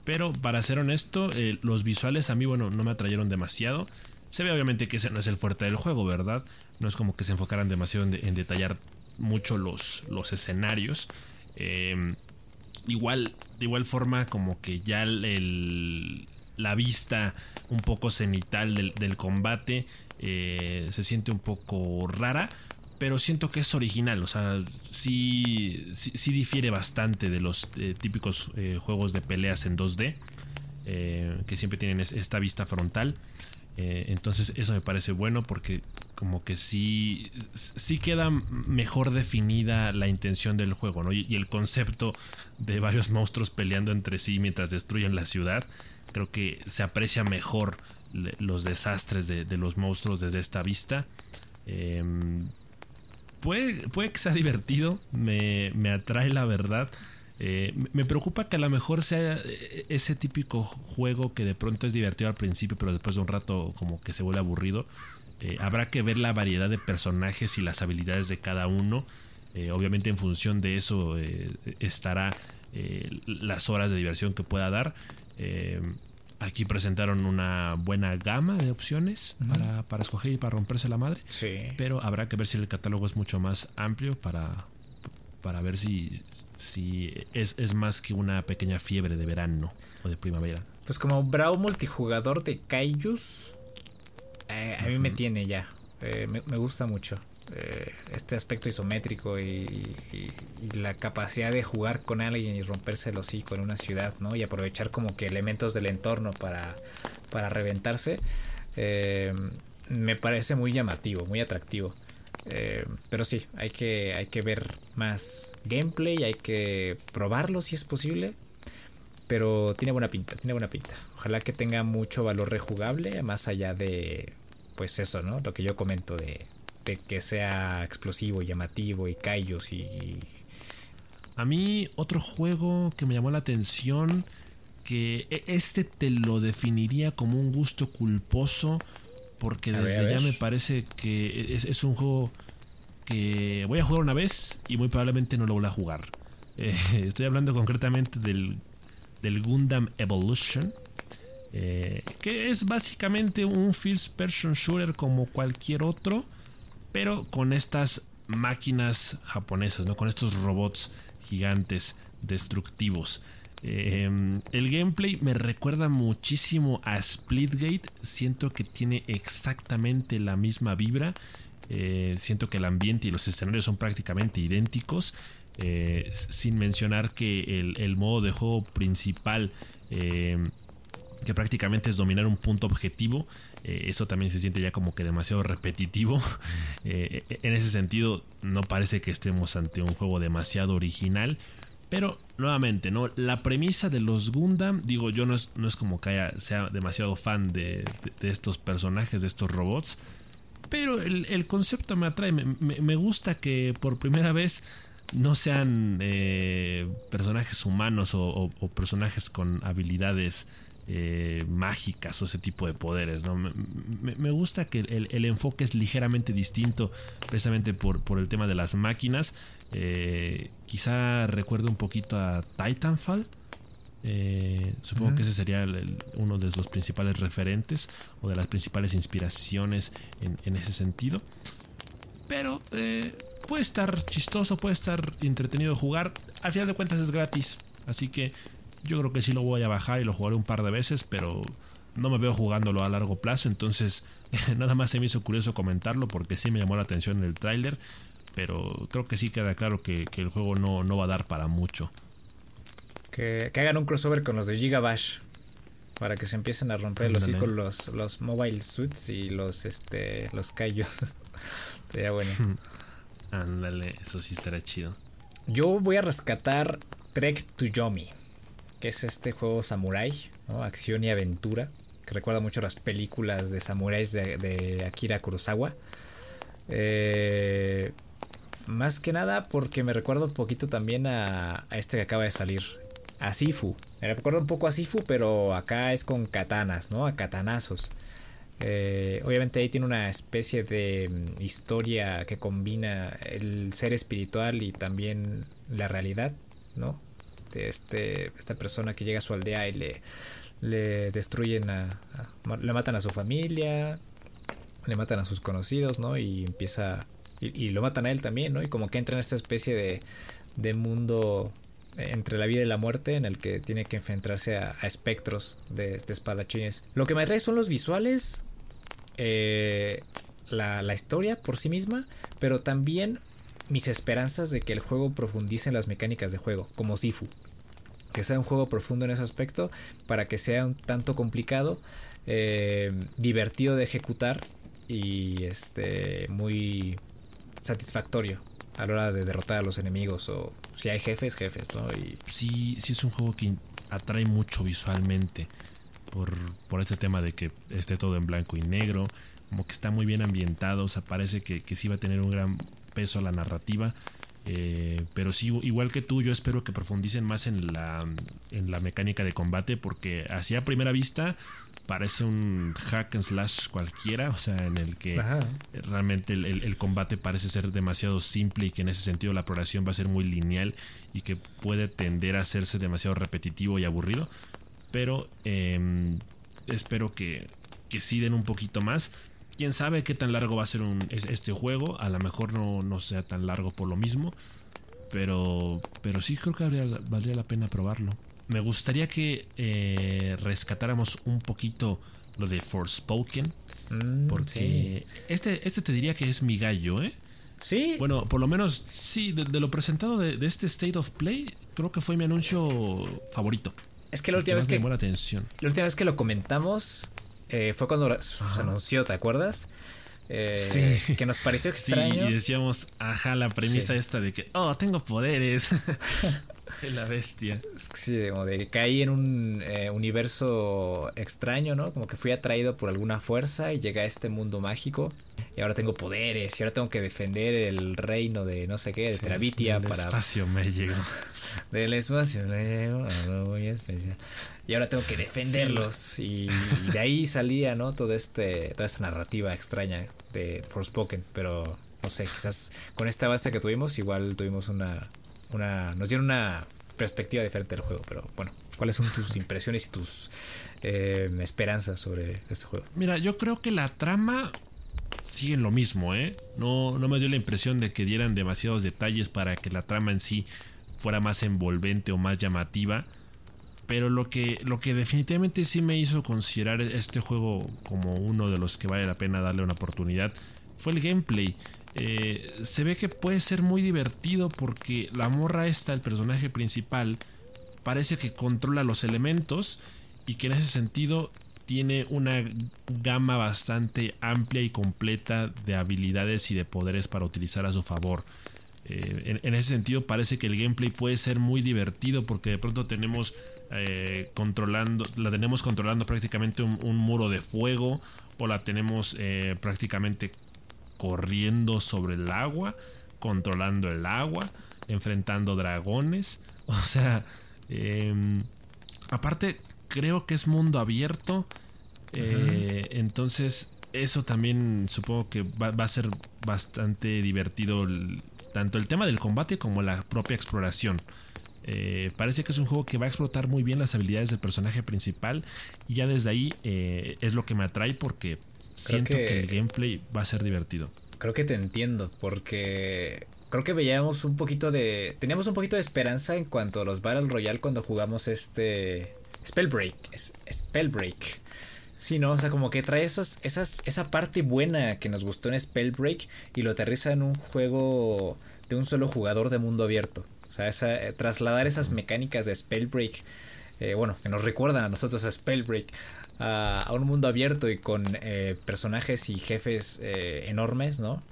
S2: Pero para ser honesto, eh, los visuales a mí, bueno, no me atrayeron demasiado. Se ve obviamente que ese no es el fuerte del juego, ¿verdad? No es como que se enfocaran demasiado en, detallar mucho los, los escenarios. Em, igual, de igual forma, como que ya la vista un poco cenital del, combate eh, se siente un poco rara pero siento que es original, o sea, sí, sí, difiere bastante de los eh, típicos eh, juegos de peleas en 2D, eh, que siempre tienen esta vista frontal. entonces eso me parece bueno porque como que sí, sí queda mejor definida la intención del juego, ¿no? Y, el concepto de varios monstruos peleando entre sí mientras destruyen la ciudad, creo que se aprecia mejor los desastres de, de los monstruos desde esta vista. Em, puede, que sea divertido, me, atrae la verdad. Eh, me preocupa que a lo mejor sea eh, ese típico juego que de pronto es divertido al principio, pero después de un rato como que se vuelve aburrido. Eh, habrá que ver la variedad de personajes y las habilidades de cada uno. obviamente en función de eso estará las horas de diversión que pueda dar. Aquí presentaron una buena gama de opciones para, escoger y para romperse la madre.
S1: Sí.
S2: Pero habrá que ver si el catálogo es mucho más amplio para, para ver si, si es, más que una pequeña fiebre de verano o de primavera.
S1: Pues como Brawl multijugador de Kaijus, eh, a mí me tiene ya. Eh, me, gusta mucho. Eh, este aspecto isométrico y, la capacidad de jugar con alguien y romperse el hocico en una ciudad, ¿no? Y aprovechar como que elementos del entorno para, para reventarse. me parece muy llamativo, muy atractivo. pero sí, hay que, hay que ver más gameplay, hay que probarlo si es posible. Pero tiene buena pinta, tiene buena pinta. Ojalá que tenga mucho valor rejugable, más allá de, pues eso, ¿no? Lo que yo comento de, que sea explosivo, llamativo y callos y...
S2: A mí otro juego que me llamó la atención, que e, este te lo definiría como un gusto culposo, porque desde ya me parece que es, un juego que voy a jugar una vez y muy probablemente no lo voy a jugar. Eh, estoy hablando concretamente del del Gundam Evolution. Eh, que es básicamente un first person shooter como cualquier otro, pero con estas máquinas japonesas, ¿no? con estos robots gigantes destructivos. Eh, el gameplay me recuerda muchísimo a Splitgate. Siento que tiene exactamente la misma vibra. Eh, siento que el ambiente y los escenarios son prácticamente idénticos. Eh, sin mencionar que el, modo de juego principal, eh, que prácticamente es dominar un punto objetivo, eh, eso también se siente ya como que demasiado repetitivo. en ese sentido, no parece que estemos ante un juego demasiado original. Pero nuevamente, ¿no? La premisa de los Gundam, digo, yo no es, no es como que sea demasiado fan de, estos personajes, de estos robots. Pero el, concepto me atrae. me, gusta que por primera vez no sean eh, personajes humanos o, personajes con habilidades eh, mágicas o ese tipo de poderes. ¿no? Me, gusta que el, enfoque es ligeramente distinto precisamente por, por el tema de las máquinas. Eh, quizá recuerde un poquito a Titanfall. supongo que ese sería uno de los principales referentes o de las principales inspiraciones en, en ese sentido. Pero puede estar chistoso, puede estar entretenido de jugar. Al final de cuentas es gratis, así que yo creo que sí lo voy a bajar y lo jugaré un par de veces, pero no me veo jugándolo a largo plazo, entonces nada más se me hizo curioso comentarlo porque sí me llamó la atención en el tráiler, pero creo que sí queda claro que, el juego no, no, va a dar para mucho.
S1: Que, hagan un crossover con los de Gigabash para que se empiecen a romper los los, los mobile suits y los este los callos. Sería bueno.
S2: Ándale, eso sí estará chido.
S1: Yo voy a rescatar Trek to Yomi, que es este juego samurai, acción y aventura, que recuerda mucho las películas de samuráis de, Akira Kurosawa. Eh, más que nada porque me recuerda un poquito también a, a, este que acaba de salir, a Sifu. Me recuerda un poco a Sifu, pero acá es con katanas, ¿no? A katanazos. Eh, obviamente ahí tiene una especie de mm, historia que combina el ser espiritual y también la realidad, ¿no? De este, esta persona que llega a su aldea y le, le destruyen a, le matan a su familia, le matan a sus conocidos, ¿no? Y empieza, y, lo matan a él también, ¿no? Y como que entra en esta especie de, de mundo entre la vida y la muerte en el que tiene que enfrentarse a, espectros de, de, espadachines. Lo que me atrae son los visuales, eh, la, historia por sí misma, pero también mis esperanzas de que el juego profundice en las mecánicas de juego, como Sifu. Que sea un juego profundo en ese aspecto, para que sea un tanto complicado, eh, divertido de ejecutar y este muy satisfactorio a la hora de derrotar a los enemigos o si hay jefes, jefes, ¿no?
S2: Sí, sí es un juego que atrae mucho visualmente por, por ese tema de que esté todo en blanco y negro, como que está muy bien ambientado, o sea, parece que, que sí va a tener un gran peso a la narrativa. Eh, pero sí, igual que tú, yo espero que profundicen más en la, en la mecánica de combate, porque así a primera vista parece un hack and slash cualquiera, o sea, en el que realmente el, el, combate parece ser demasiado simple y que en ese sentido la exploración va a ser muy lineal y que puede tender a hacerse demasiado repetitivo y aburrido pero em, espero que, que sí den un poquito más. Quién sabe qué tan largo va a ser este juego. A lo mejor no, sea tan largo por lo mismo. Pero, pero sí creo que valdría la pena probarlo. Me gustaría que eh, rescatáramos un poquito lo de Forspoken. Mm, porque este, este te diría que es mi gallo, ¿eh?
S1: Sí.
S2: Bueno, por lo menos, sí, de, lo presentado de, este State of Play, creo que fue mi anuncio favorito.
S1: Es que la última vez que.
S2: Me la atención.
S1: La última vez que lo comentamos eh, fue cuando se anunció, ¿te acuerdas? Eh, sí. Que nos pareció extraño.
S2: Sí, y decíamos, ajá, la premisa esta de que, oh, tengo poderes. La bestia.
S1: Sí, como de que caí en un eh, universo extraño, ¿no? Como que fui atraído por alguna fuerza y llegué a este mundo mágico. Y ahora tengo poderes y ahora tengo que defender el reino de no sé qué, de Travitia
S2: del
S1: para.
S2: espacio me llegó.
S1: del espacio me llegó algo muy especial. Y ahora tengo que defenderlos. Y, de ahí salía, ¿no? Todo este, toda esta narrativa extraña de Forspoken. Pero no sé, quizás con esta base que tuvimos, igual tuvimos una nos dieron una perspectiva diferente del juego. Pero bueno, ¿cuáles son tus impresiones y tus eh, esperanzas sobre este juego?
S2: Mira, yo creo que la trama sigue lo mismo, ¿eh? No, no me dio la impresión de que dieran demasiados detalles para que la trama en sí fuera más envolvente o más llamativa. Pero lo que, lo que definitivamente sí me hizo considerar este juego como uno de los que vale la pena darle una oportunidad fue el gameplay. Eh, se ve que puede ser muy divertido porque la morra esta, el personaje principal, parece que controla los elementos y que en ese sentido tiene una gama bastante amplia y completa de habilidades y de poderes para utilizar a su favor. Eh, en, ese sentido parece que el gameplay puede ser muy divertido porque de pronto tenemos eh, controlando, la tenemos controlando prácticamente un, muro de fuego o la tenemos prácticamente corriendo sobre el agua, controlando el agua, enfrentando dragones. O sea, em, aparte creo que es mundo abierto. Eh, entonces eso también supongo que va, a ser bastante divertido tanto el tema del combate como la propia exploración. Eh, parece que es un juego que va a explotar muy bien las habilidades del personaje principal y ya desde ahí eh, es lo que me atrae porque siento que... el gameplay va a ser divertido.
S1: Creo que te entiendo, porque creo que veíamos un poquito de. Teníamos un poquito de esperanza en cuanto a los Battle Royale cuando jugamos este. Spellbreak. Spellbreak. Sí, ¿no? O sea, como que trae esos, esas, esa parte buena que nos gustó en Spellbreak y lo aterriza en un juego de un solo jugador de mundo abierto. O sea, esa, trasladar esas mecánicas de Spellbreak, eh, bueno, que nos recuerdan a nosotros a Spellbreak, a, un mundo abierto y con eh, personajes y jefes eh, enormes, ¿no?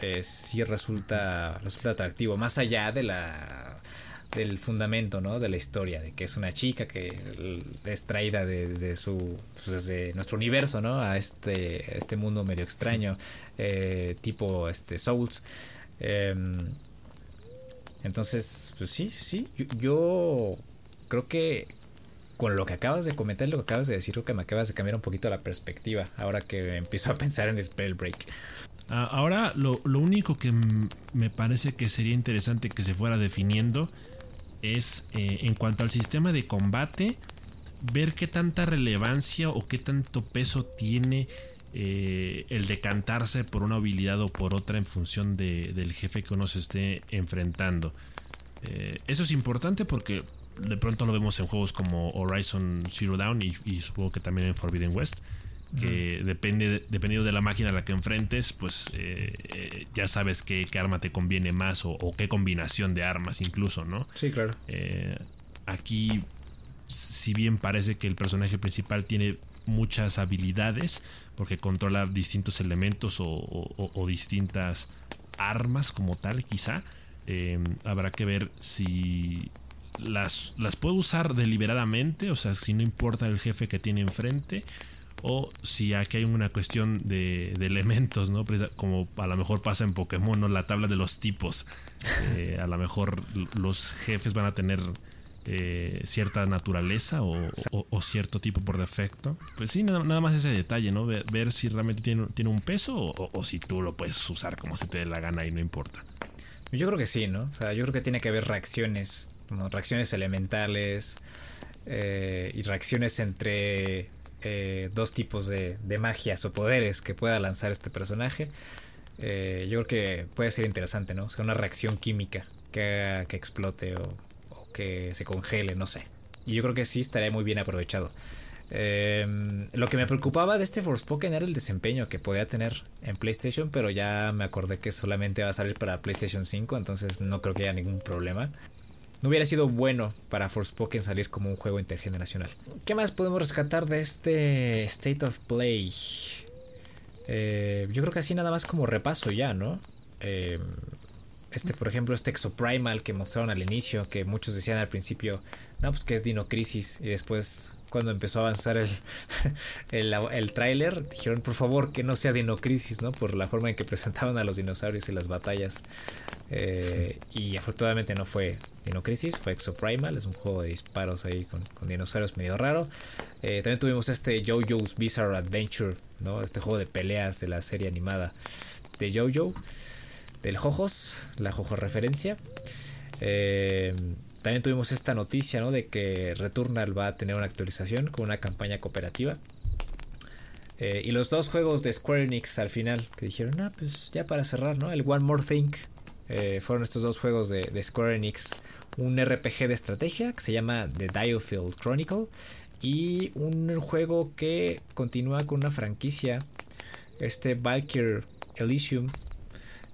S1: Eh, sí resulta, resulta atractivo, más allá de la del fundamento, ¿no? De la historia, de que es una chica que es traída desde su, pues, desde nuestro universo, ¿no? A este, este mundo medio extraño, tipo este Souls. Em, entonces, pues sí, sí, yo creo que con lo que acabas de comentar, lo que acabas de decir, creo que me acabas de cambiar un poquito la perspectiva ahora que empiezo a pensar en Spellbreak.
S2: Ah, ahora lo, único que me parece que sería interesante que se fuera definiendo es eh, en cuanto al sistema de combate, ver qué tanta relevancia o qué tanto peso tiene eh, el decantarse por una habilidad o por otra en función del jefe que uno se esté enfrentando. Eh, eso es importante porque de pronto lo vemos en juegos como Horizon Zero Dawn y, supongo que también en Forbidden West. Que depende, dependiendo de la máquina a la que enfrentes, pues eh, eh, ya sabes qué, arma te conviene más o, qué combinación de armas incluso, ¿no?
S1: Sí, claro.
S2: Eh, aquí, si bien parece que el personaje principal tiene muchas habilidades, porque controla distintos elementos o distintas armas como tal, quizá, habrá que ver si las, las puedo usar deliberadamente, o sea, si no importa el jefe que tiene enfrente, o si aquí hay una cuestión de, elementos, ¿no? Como a lo mejor pasa en Pokémon, ¿no? La tabla de los tipos. Eh, a lo mejor los jefes van a tener eh, cierta naturaleza o, cierto tipo por defecto. Pues sí, nada, más ese detalle, ¿no? Ver, si realmente tiene, tiene un peso o, si tú lo puedes usar como se te dé la gana y no importa.
S1: Yo creo que sí, ¿no? O sea, yo creo que tiene que haber reacciones como reacciones elementales eh, y reacciones entre eh, dos tipos de, magias o poderes que pueda lanzar este personaje. Eh, yo creo que puede ser interesante, ¿no? O sea, una reacción química que, que explote o, que se congele, no sé. Y yo creo que sí estaría muy bien aprovechado. Em, lo que me preocupaba de este Forspoken era el desempeño que podía tener en PlayStation, pero ya me acordé que solamente va a salir para PlayStation 5, entonces no creo que haya ningún problema. No hubiera sido bueno para Forspoken salir como un juego intergeneracional. ¿Qué más podemos rescatar de este State of Play? Eh, yo creo que así nada más como repaso ya, ¿no? Eh, este, por ejemplo, este Exoprimal que mostraron al inicio, que muchos decían al principio, no, pues que es Dino Crisis, y después cuando empezó a avanzar el, el, tráiler, dijeron por favor que no sea Dino Crisis, ¿no? Por la forma en que presentaban a los dinosaurios y las batallas. Eh, y afortunadamente no fue Dino Crisis, fue Exoprimal, es un juego de disparos ahí con, con dinosaurios medio raro. Eh, también tuvimos este JoJo's Bizarre Adventure, ¿no? Este juego de peleas de la serie animada de JoJo del Jojos, la Jojo referencia. Eh, también tuvimos esta noticia ¿no? de que Returnal va a tener una actualización con una campaña cooperativa. Eh, y los dos juegos de Square Enix al final, que dijeron, ah, pues ya para cerrar, ¿no? El One More Thing. Eh, fueron estos dos juegos de, Square Enix. Un RPG de estrategia que se llama The Diofield Chronicle. Y un juego que continúa con una franquicia. Este Valkyrie Elysium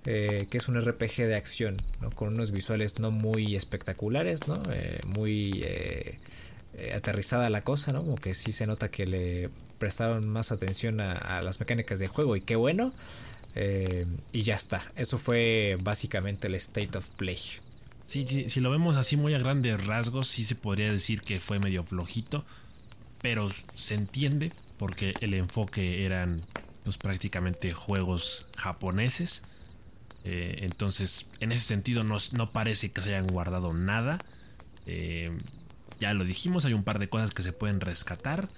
S1: eh, que es un RPG de acción, ¿no? con unos visuales no muy espectaculares, ¿no? Eh, muy eh, aterrizada la cosa, ¿no? como que sí se nota que le prestaron más atención a, las mecánicas de juego y qué bueno. y ya está, eso fue básicamente el State of Play.
S2: Sí, sí, si lo vemos así muy a grandes rasgos, sí se podría decir que fue medio flojito, pero se entiende porque el enfoque eran pues prácticamente juegos japoneses eh, entonces, en ese sentido, no, no, parece que se hayan guardado nada. Eh, ya lo dijimos, hay un par de cosas que se pueden rescatar.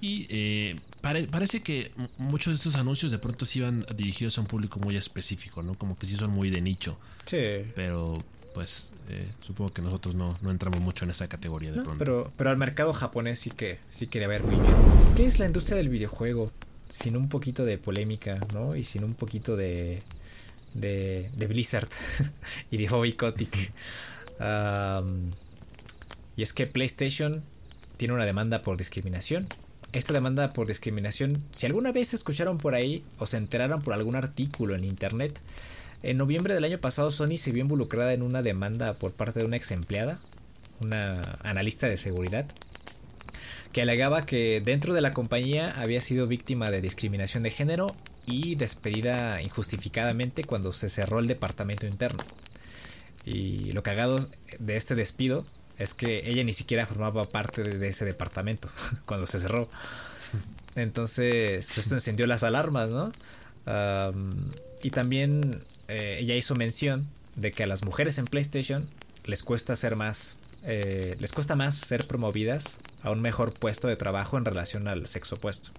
S2: Y eh, parece que muchos de estos anuncios de pronto sí van dirigidos a un público muy específico, ¿no? Como que sí son muy de nicho.
S1: Sí.
S2: Pero pues supongo que nosotros no, no, entramos mucho en esa categoría de pronto.
S1: Pero, pero al mercado japonés sí que sí quiere ver muy bien. ¿Qué es la industria del videojuego? Sin un poquito de polémica, ¿no? Y sin un poquito de, de, Blizzard y de Hobby Kotick. y es que PlayStation tiene una demanda por discriminación. Esta demanda por discriminación, si alguna vez escucharon por ahí o se enteraron por algún artículo en internet, en noviembre del año pasado Sony se vio involucrada en una demanda por parte de una ex empleada, una analista de seguridad, que alegaba que dentro de la compañía había sido víctima de discriminación de género y despedida injustificadamente cuando se cerró el departamento interno. Y lo cagado de este despido es que ella ni siquiera formaba parte de, ese departamento cuando se cerró. Entonces, pues esto encendió las alarmas, ¿no? y también eh, ella hizo mención de que a las mujeres en PlayStation les cuesta ser más, eh, les cuesta más ser promovidas a un mejor puesto de trabajo en relación al sexo opuesto.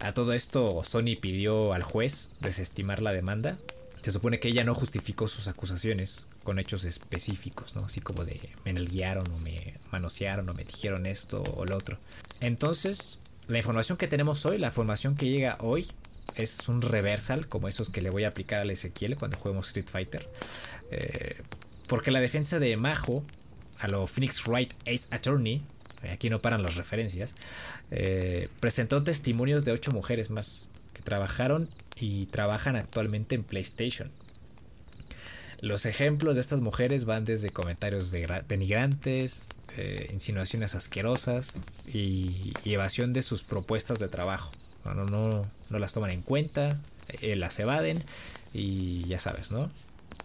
S1: A todo esto, Sony pidió al juez desestimar la demanda. Se supone que ella no justificó sus acusaciones con hechos específicos, ¿no? Así como de me guiaron o me manosearon o me dijeron esto o lo otro. Entonces, la información que tenemos hoy, la información que llega hoy, es un reversal como esos que le voy a aplicar al Ezequiel cuando juguemos Street Fighter. Eh, porque la defensa de Majo a lo Phoenix Wright Ace Attorney aquí no paran las referencias, eh, presentó testimonios de ocho mujeres más que trabajaron y trabajan actualmente en PlayStation. Los ejemplos de estas mujeres van desde comentarios denigrantes, eh, insinuaciones asquerosas y, evasión de sus propuestas de trabajo. No, no las toman en cuenta, eh, las evaden y ya sabes, ¿no?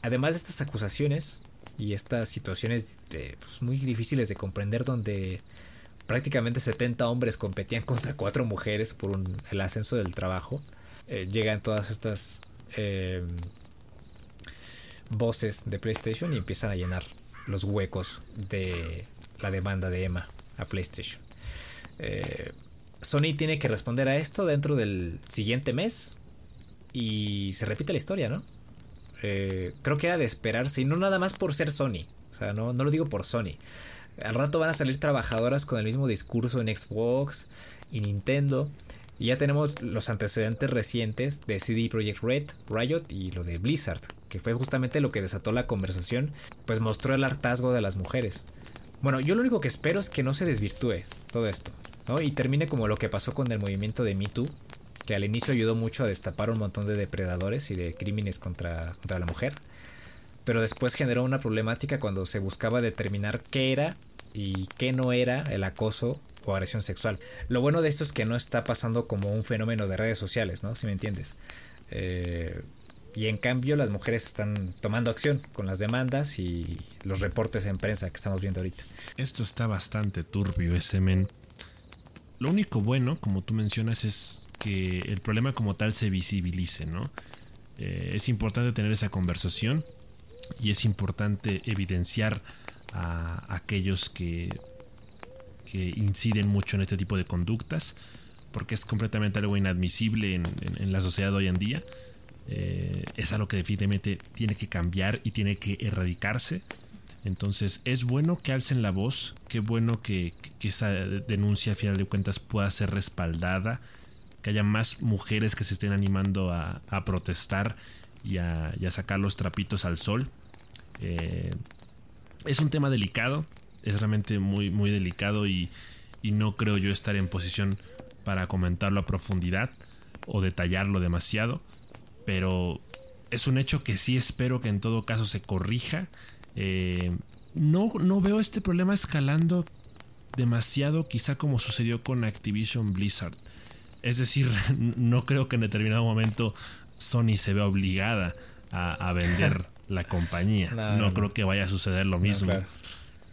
S1: Además de estas acusaciones y estas situaciones pues, muy difíciles de comprender donde prácticamente 70 hombres competían contra 4 mujeres por el ascenso del trabajo. Eh, llegan todas estas em, voces de PlayStation y empiezan a llenar los huecos de la demanda de Emma a PlayStation. Eh, Sony tiene que responder a esto dentro del siguiente mes y se repite la historia, ¿no? Eh, creo que era de esperarse y no nada más por ser Sony, o sea, no, no lo digo por Sony. Al rato van a salir trabajadoras con el mismo discurso en Xbox y Nintendo. Y ya tenemos los antecedentes recientes de CD Projekt Red, Riot y lo de Blizzard, que fue justamente lo que desató la conversación, pues mostró el hartazgo de las mujeres. Bueno, yo lo único que espero es que no se desvirtúe todo esto. ¿no? Y termine como lo que pasó con el movimiento de Me Too, que al inicio ayudó mucho a destapar un montón de depredadores y de crímenes contra, contra la mujer, pero después generó una problemática cuando se buscaba determinar qué era y qué no era el acoso o agresión sexual. Lo bueno de esto es que no está pasando como un fenómeno de redes sociales, ¿no? Si me entiendes. Eh, y en cambio las mujeres están tomando acción con las demandas y los reportes en prensa que estamos viendo ahorita.
S2: Esto está bastante turbio, ese men. Lo único bueno, como tú mencionas, es que el problema como tal se visibilice, ¿no? Eh, es importante tener esa conversación y es importante evidenciar a aquellos que, que inciden mucho en este tipo de conductas, porque es completamente algo inadmisible en, la sociedad hoy en día. Eh, es algo que definitivamente tiene que cambiar y tiene que erradicarse. Entonces es bueno que alcen la voz, qué bueno que, esa denuncia a final de cuentas pueda ser respaldada, que haya más mujeres que se estén animando a, protestar y a, sacar los trapitos al sol. Eh, es un tema delicado, es realmente muy, muy delicado y, no creo yo estar en posición para comentarlo a profundidad o detallarlo demasiado, pero es un hecho que sí espero que en todo caso se corrija. Eh, no, no veo este problema escalando demasiado, quizá como sucedió con Activision Blizzard. Es decir, no creo que en determinado momento Sony se vea obligada a, vender la compañía. No, creo que vaya a suceder lo mismo.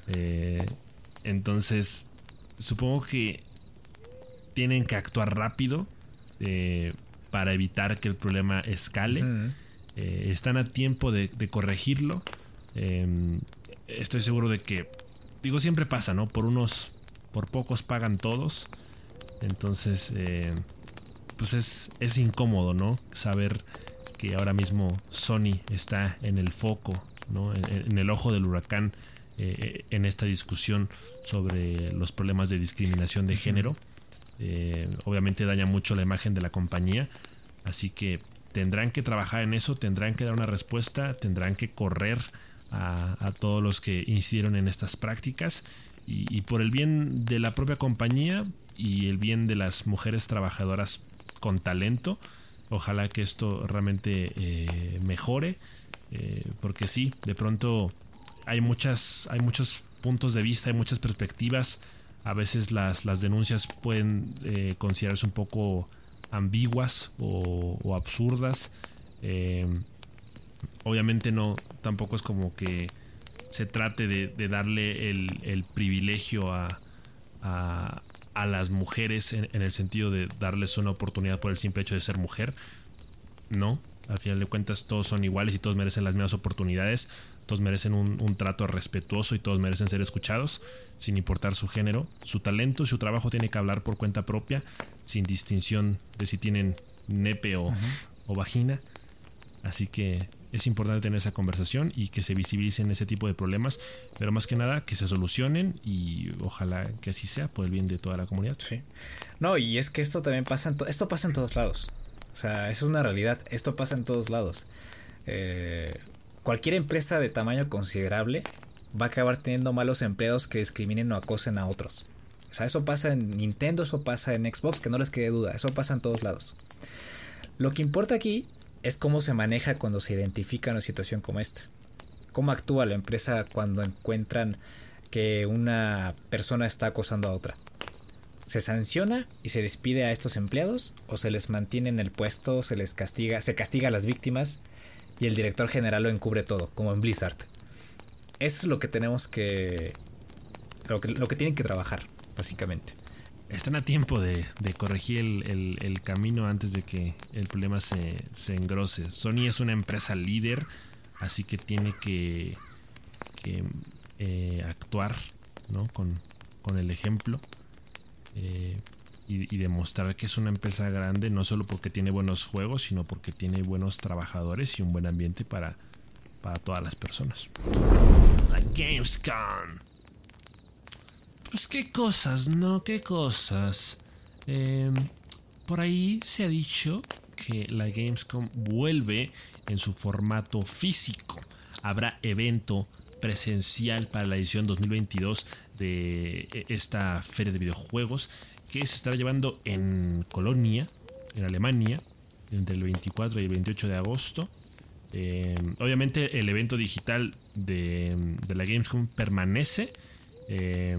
S2: Eh, entonces, supongo que tienen que actuar rápido eh, para evitar que el problema escale. Eh, están a tiempo de, corregirlo. Em, estoy seguro de que, digo, siempre pasa, ¿no? Por unos, por pocos pagan todos. Entonces, pues es, es incómodo, ¿no? Saber que ahora mismo Sony está en el foco, ¿no? en el ojo del huracán eh, en esta discusión sobre los problemas de discriminación de género. Eh, obviamente daña mucho la imagen de la compañía, así que tendrán que trabajar en eso, tendrán que dar una respuesta, tendrán que correr a, todos los que incidieron en estas prácticas y, por el bien de la propia compañía y el bien de las mujeres trabajadoras con talento, ojalá que esto realmente eh, mejore, porque sí, de pronto hay muchas, hay muchos puntos de vista, hay muchas perspectivas. A veces las, las denuncias pueden eh, considerarse un poco ambiguas o, absurdas. Eh, obviamente no, tampoco es como que se trate de, darle el, privilegio a, las mujeres en, en, el sentido de darles una oportunidad por el simple hecho de ser mujer. No, al final de cuentas todos son iguales y todos merecen las mismas oportunidades todos merecen un, trato respetuoso y todos merecen ser escuchados, sin importar su género. Su talento su trabajo tiene que hablar por cuenta propia, sin distinción de si tienen nepe o, vagina. Así que es importante tener esa conversación y que se visibilicen ese tipo de problemas, pero más que nada que se solucionen y ojalá que así sea por el bien de toda la comunidad.
S1: Sí. No, y es que esto también pasa en esto pasa en todos lados. O sea, es una realidad, esto pasa en todos lados. Eh, cualquier empresa de tamaño considerable va a acabar teniendo malos empleados que discriminen o acosen a otros. O sea, eso pasa en Nintendo, eso pasa en Xbox, que no les quede duda, eso pasa en todos lados. Lo que importa aquí es cómo se maneja cuando se identifica una situación como esta. Cómo actúa la empresa cuando encuentran que una persona está acosando a otra. ¿Se sanciona y se despide a estos empleados o se les mantiene en el puesto, se les castiga, se castiga a las víctimas y el director general lo encubre todo, como en Blizzard. Es lo que tenemos que, lo que tienen que trabajar, básicamente.
S2: Están a tiempo de, corregir el, camino antes de que el problema se, engrose. Sony es una empresa líder, así que tiene que, eh, actuar ¿no? con, el ejemplo. Eh, y, demostrar que es una empresa grande, no solo porque tiene buenos juegos, sino porque tiene buenos trabajadores y un buen ambiente para, para todas las personas. Pues qué cosas, ¿no? Qué cosas. Em, por ahí se ha dicho que la Gamescom vuelve en su formato físico. Habrá evento presencial para la edición 2022 de esta feria de videojuegos que se estará llevando en Colonia, en Alemania, entre el 24 y el 28 de agosto. Eh, obviamente el evento digital de, la Gamescom permanece. Eh,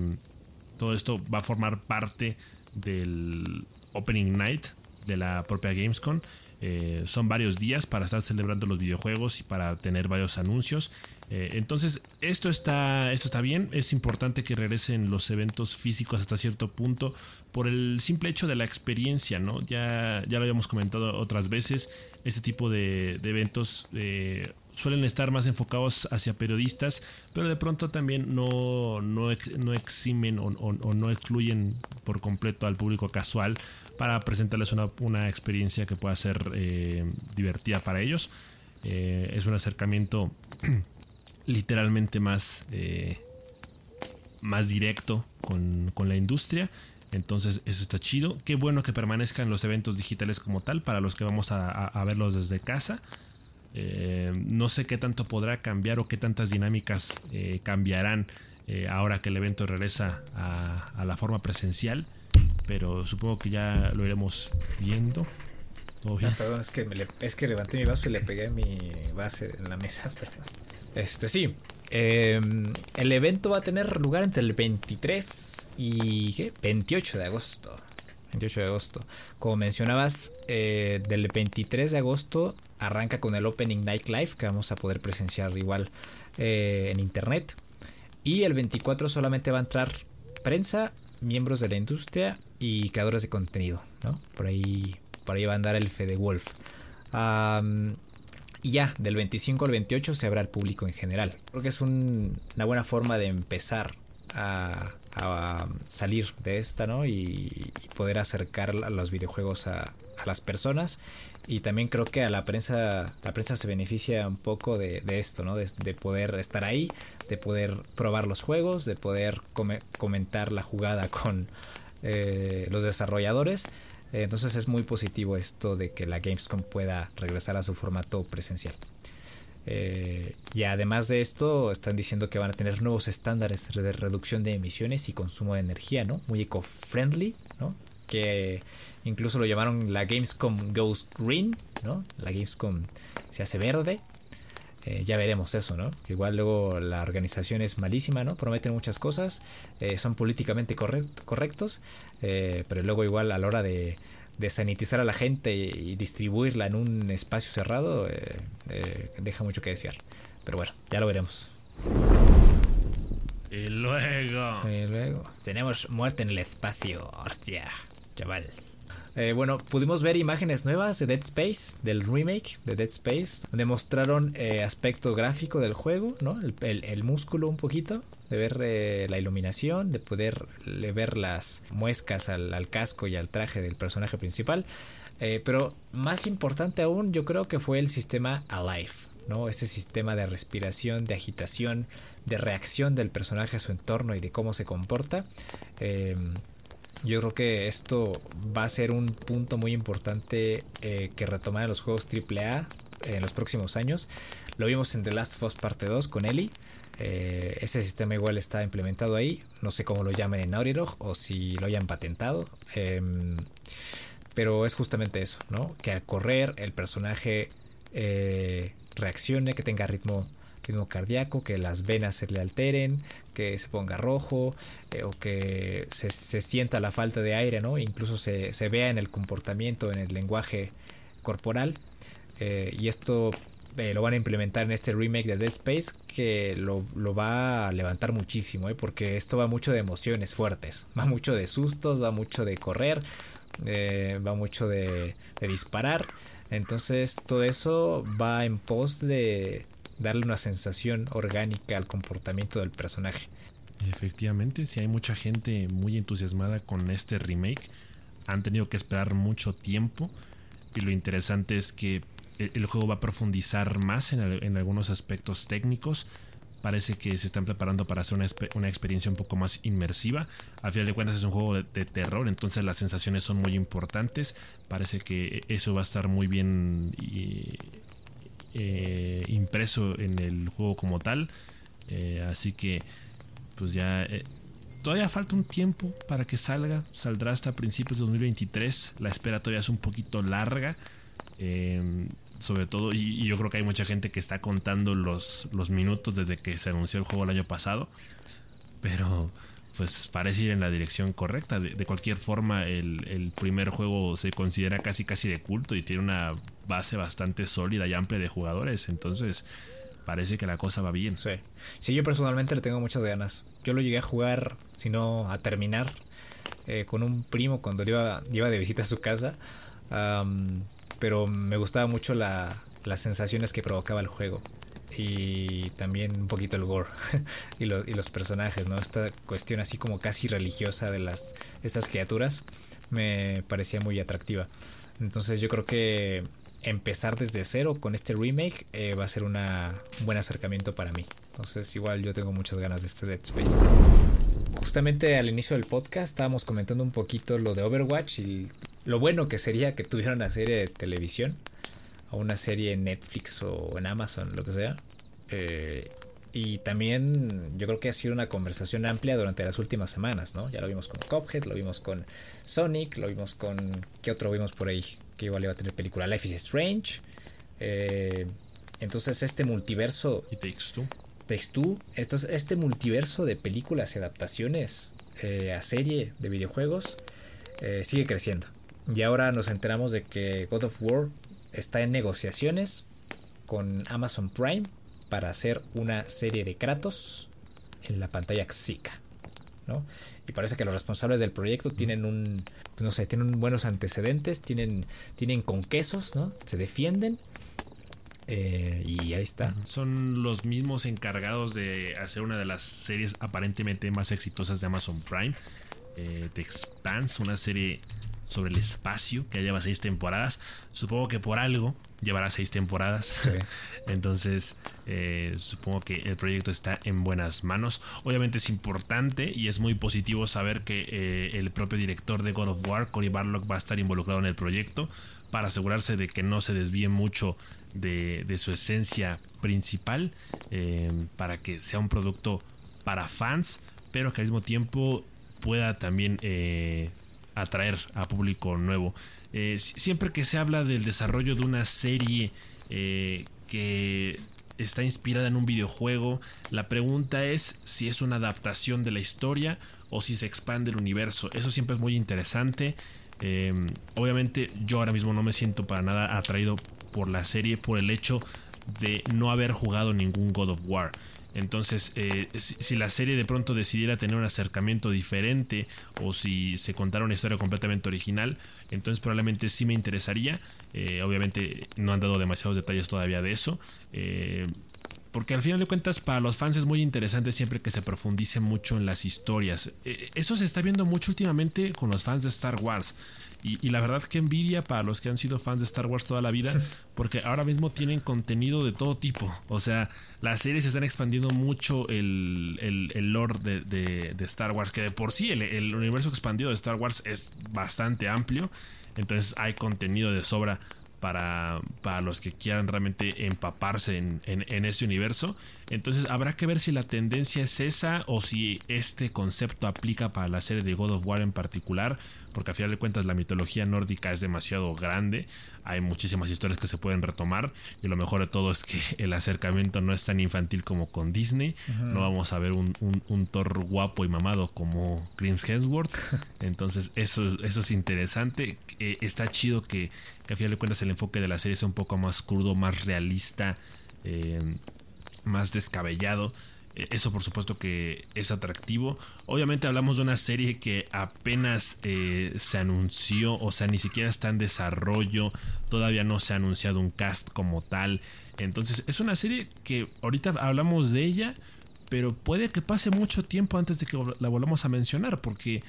S2: todo esto va a formar parte del Opening Night de la propia Gamescom. Eh, son varios días para estar celebrando los videojuegos y para tener varios anuncios. Eh, entonces, esto está, esto está bien. Es importante que regresen los eventos físicos hasta cierto punto por el simple hecho de la experiencia, ¿no? Ya, ya lo habíamos comentado otras veces. Este tipo de, eventos eh, suelen estar más enfocados hacia periodistas, pero de pronto también no, no, eximen o, no excluyen por completo al público casual para presentarles una, experiencia que pueda ser eh, divertida para ellos. es un acercamiento literalmente más, eh, más directo con, la industria. Entonces eso está chido. Qué bueno que permanezcan los eventos digitales como tal para los que vamos a, verlos desde casa. Eh, no sé qué tanto podrá cambiar o qué tantas dinámicas eh, cambiarán ahora que el evento regresa a, la forma presencial. Pero supongo que ya lo iremos viendo.
S1: perdón, es que, es que levanté mi vaso y le pegué mi base en la mesa. Este sí. Em, el evento va a tener lugar entre el 23 y 28 de agosto. 28 de agosto. Como mencionabas, eh, del 23 de agosto arranca con el Opening Night Live que vamos a poder presenciar igual eh, en internet. Y el 24 solamente va a entrar prensa, miembros de la industria y creadores de contenido. Por, ahí, por ahí va a andar el Fede Wolf. Y ya, del 25 al 28 se abre al público en general. Creo que es una buena forma de empezar a, salir de esta, ¿no? Y, poder acercar a los videojuegos a, las personas. Y también creo que a la prensa, la prensa se beneficia un poco de, esto, ¿no? De, poder estar ahí, de poder probar los juegos, de poder comentar la jugada con eh, los desarrolladores entonces es muy positivo esto de que la Gamescom pueda regresar a su formato presencial. Eh, y además de esto, están diciendo que van a tener nuevos estándares de reducción de emisiones y consumo de energía, ¿no? Muy eco-friendly, ¿no? Que incluso lo llamaron la Gamescom Goes Green, ¿no? La Gamescom se hace verde. Eh, ya veremos eso, ¿no? Igual luego la organización es malísima, ¿no? Prometen muchas cosas, eh, son políticamente correctos, pero luego igual a la hora de, sanitizar a la gente y, distribuirla en un espacio cerrado, deja mucho que desear. Pero bueno, ya lo veremos.
S2: Y luego...
S1: Y luego... Tenemos muerte en el espacio, hostia, chaval. Eh, bueno, pudimos ver imágenes nuevas de Dead Space, del remake de Dead Space, donde mostraron eh, aspecto gráfico del juego, ¿no? El, músculo un poquito, de ver eh, la iluminación, de poder ver las muescas al, casco y al traje del personaje principal. pero más importante aún, yo creo que fue el sistema Alive, ¿no? Ese sistema de respiración, de agitación, de reacción del personaje a su entorno y de cómo se comporta. Yo creo que esto va a ser un punto muy importante eh, que retomar en los juegos AAA en los próximos años. Lo vimos en The Last of Us Parte 2 con Ellie. Eh, ese sistema igual está implementado ahí. No sé cómo lo llamen en Naughty o si lo hayan patentado. Em, pero es justamente eso, ¿no? Que al correr el personaje eh, reaccione, que tenga ritmo ritmo cardíaco, que las venas se le alteren, que se ponga rojo eh, o que se, sienta la falta de aire, ¿no? Incluso se, vea en el comportamiento, en el lenguaje corporal. Eh, y esto eh, lo van a implementar en este remake de Dead Space que lo, va a levantar muchísimo, porque esto va mucho de emociones fuertes, va mucho de sustos, va mucho de correr, va mucho de disparar. Entonces todo eso va en pos de, darle una sensación orgánica al comportamiento del personaje.
S2: Efectivamente, si hay mucha gente muy entusiasmada con este remake, han tenido que esperar mucho tiempo y lo interesante es que el juego va a profundizar más en, algunos aspectos técnicos. Parece que se están preparando para hacer una, experiencia un poco más inmersiva. A final de cuentas es un juego de, terror, entonces las sensaciones son muy importantes. Parece que eso va a estar muy bien eh, impreso en el juego como tal. Eh, así que, pues ya eh, todavía falta un tiempo para que salga. Saldrá hasta principios de 2023. La espera todavía es un poquito larga. Em, sobre todo, y, yo creo que hay mucha gente que está contando los, los minutos desde que se anunció el juego el año pasado. Pero pues parece ir en la dirección correcta. De, cualquier forma, el, el, primer juego se considera casi casi de culto y tiene una base bastante sólida y amplia de jugadores. Entonces, parece que la cosa va bien.
S1: Sí. Sí, yo personalmente le tengo muchas ganas. Yo lo llegué a jugar, si no a terminar, eh, con un primo cuando iba, iba de visita a su casa. pero me gustaba mucho la, las sensaciones que provocaba el juego. Y también un poquito el gore y, y, los personajes, ¿no? Esta cuestión así como casi religiosa de las estas criaturas me parecía muy atractiva. Entonces yo creo que empezar desde cero con este remake eh, va a ser un buen acercamiento para mí. Entonces igual yo tengo muchas ganas de este Dead Space. Justamente al inicio del podcast estábamos comentando un poquito lo de Overwatch y lo bueno que sería que tuviera una serie de televisión o una serie en Netflix o en Amazon, lo que sea. Eh, y también yo creo que ha sido una conversación amplia durante las últimas semanas, ¿no? Ya lo vimos con Cophead, lo vimos con Sonic, lo vimos con... ¿Qué otro vimos por ahí? que igual iba a tener película. Life is Strange. Eh, entonces este multiverso...
S2: Y Takes Two.
S1: Takes Two. Entonces este multiverso de películas y adaptaciones eh, a serie de videojuegos eh, sigue creciendo. Y ahora nos enteramos de que God of War está en negociaciones con Amazon Prime para hacer una serie de Kratos en la pantalla Xika. ¿no? Y parece que los responsables del proyecto tienen un, no sé, tienen buenos antecedentes, tienen, tienen con quesos, ¿no? Se defienden. Eh, y ahí está.
S2: Son los mismos encargados de hacer una de las series aparentemente más exitosas de Amazon Prime. Eh, The Expanse, una serie sobre el espacio que lleva seis temporadas. Supongo que por algo llevará seis temporadas. Entonces, eh, supongo que el proyecto está en buenas manos. Obviamente es importante y es muy positivo saber que eh, el propio director de God of War, Cory Barlock, va a estar involucrado en el proyecto para asegurarse de que no se desvíe mucho de, su esencia principal, eh, para que sea un producto para fans, pero que al mismo tiempo pueda también atraer a público nuevo. Eh, siempre que se habla del desarrollo de una serie eh, que está inspirada en un videojuego, la pregunta es si es una adaptación de la historia o si se expande el universo. Eso siempre es muy interesante. Eh, obviamente yo ahora mismo no me siento para nada atraído por la serie por el hecho de no haber jugado ningún God of War. Entonces, eh, si, la serie de pronto decidiera tener un acercamiento diferente o si se contara una historia completamente original, entonces probablemente sí me interesaría. Eh, obviamente no han dado demasiados detalles todavía de eso. Eh, porque al final de cuentas para los fans es muy interesante siempre que se profundice mucho en las historias. eso se está viendo mucho últimamente con los fans de Star Wars. Y, la verdad que envidia para los que han sido fans de Star Wars toda la vida, porque ahora mismo tienen contenido de todo tipo. O sea, las series están expandiendo mucho el, el, lore de, Star Wars, que de por sí el, universo expandido de Star Wars es bastante amplio. Entonces hay contenido de sobra para, para, los que quieran realmente empaparse en, en, ese universo. Entonces habrá que ver si la tendencia es esa o si este concepto aplica para la serie de God of War en particular porque al final de cuentas la mitología nórdica es demasiado grande, hay muchísimas historias que se pueden retomar y lo mejor de todo es que el acercamiento no es tan infantil como con Disney, no vamos a ver un, Thor guapo y mamado como Chris Hemsworth, entonces eso, eso es interesante, eh, está chido que, que, al final de cuentas el enfoque de la serie sea un poco más crudo, más realista, eh, más descabellado eso por supuesto que es atractivo. Obviamente hablamos de una serie que apenas eh, se anunció, o sea, ni siquiera está en desarrollo, todavía no se ha anunciado un cast como tal. Entonces es una serie que ahorita hablamos de ella, pero puede que pase mucho tiempo antes de que la volvamos a mencionar, porque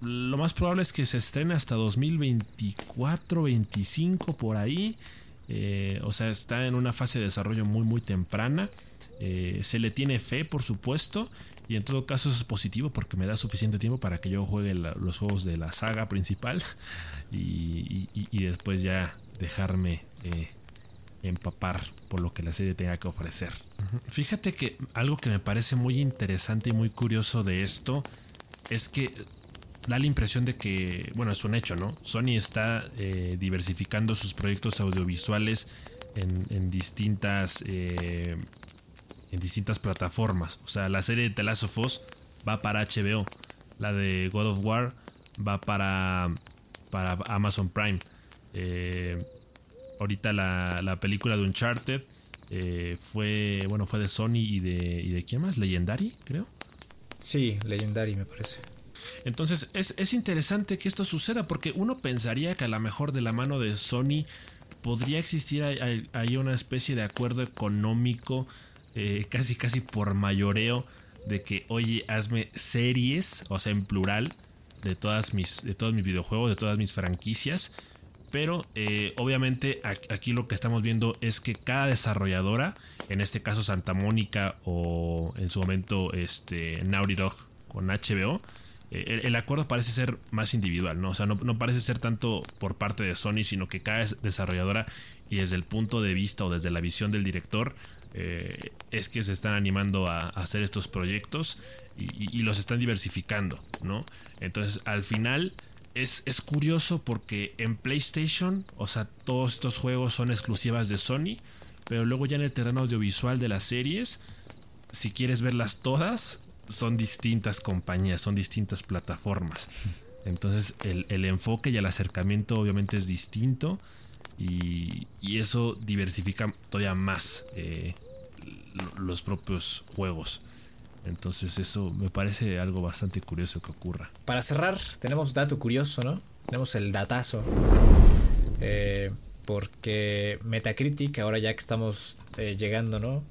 S2: lo más probable es que se estrene hasta 2024, 25 por ahí. Eh, o sea, está en una fase de desarrollo muy muy temprana. Eh, se le tiene fe, por supuesto, y en todo caso es positivo porque me da suficiente tiempo para que yo juegue los juegos de la saga principal y, después ya dejarme eh, empapar por lo que la serie tenga que ofrecer. Fíjate que algo que me parece muy interesante y muy curioso de esto es que da la impresión de que, bueno, es un hecho, ¿no? Sony está eh, diversificando sus proyectos audiovisuales en, distintas en distintas plataformas. O sea, la serie de The Last of Us va para HBO, la de God of War va para, para Amazon Prime. Eh, ahorita la, la, película de Uncharted fue, bueno, fue de Sony y de, y de quién más, Legendary, creo.
S1: Sí, Legendary me parece.
S2: Entonces es, interesante que esto suceda porque uno pensaría que a lo mejor de la mano de Sony podría existir ahí una especie de acuerdo económico eh, casi casi por mayoreo de que oye hazme series o sea en plural de todas mis de todos mis videojuegos de todas mis franquicias pero eh, obviamente aquí lo que estamos viendo es que cada desarrolladora en este caso Santa Mónica o en su momento este Naughty Dog con HBO eh, el, acuerdo parece ser más individual, ¿no? O sea, no, parece ser tanto por parte de Sony, sino que cada desarrolladora y desde el punto de vista o desde la visión del director eh, es que se están animando a, hacer estos proyectos y, los están diversificando, ¿no? Entonces, al final es, es curioso porque en PlayStation, o sea, todos estos juegos son exclusivas de Sony, pero luego ya en el terreno audiovisual de las series, si quieres verlas todas, son distintas compañías, son distintas plataformas. Entonces el, enfoque y el acercamiento obviamente es distinto y, eso diversifica todavía más eh, los propios juegos. Entonces eso me parece algo bastante curioso que ocurra.
S1: Para cerrar, tenemos dato curioso, ¿no? Tenemos el datazo. Eh, porque Metacritic, ahora ya que estamos eh, llegando, ¿no?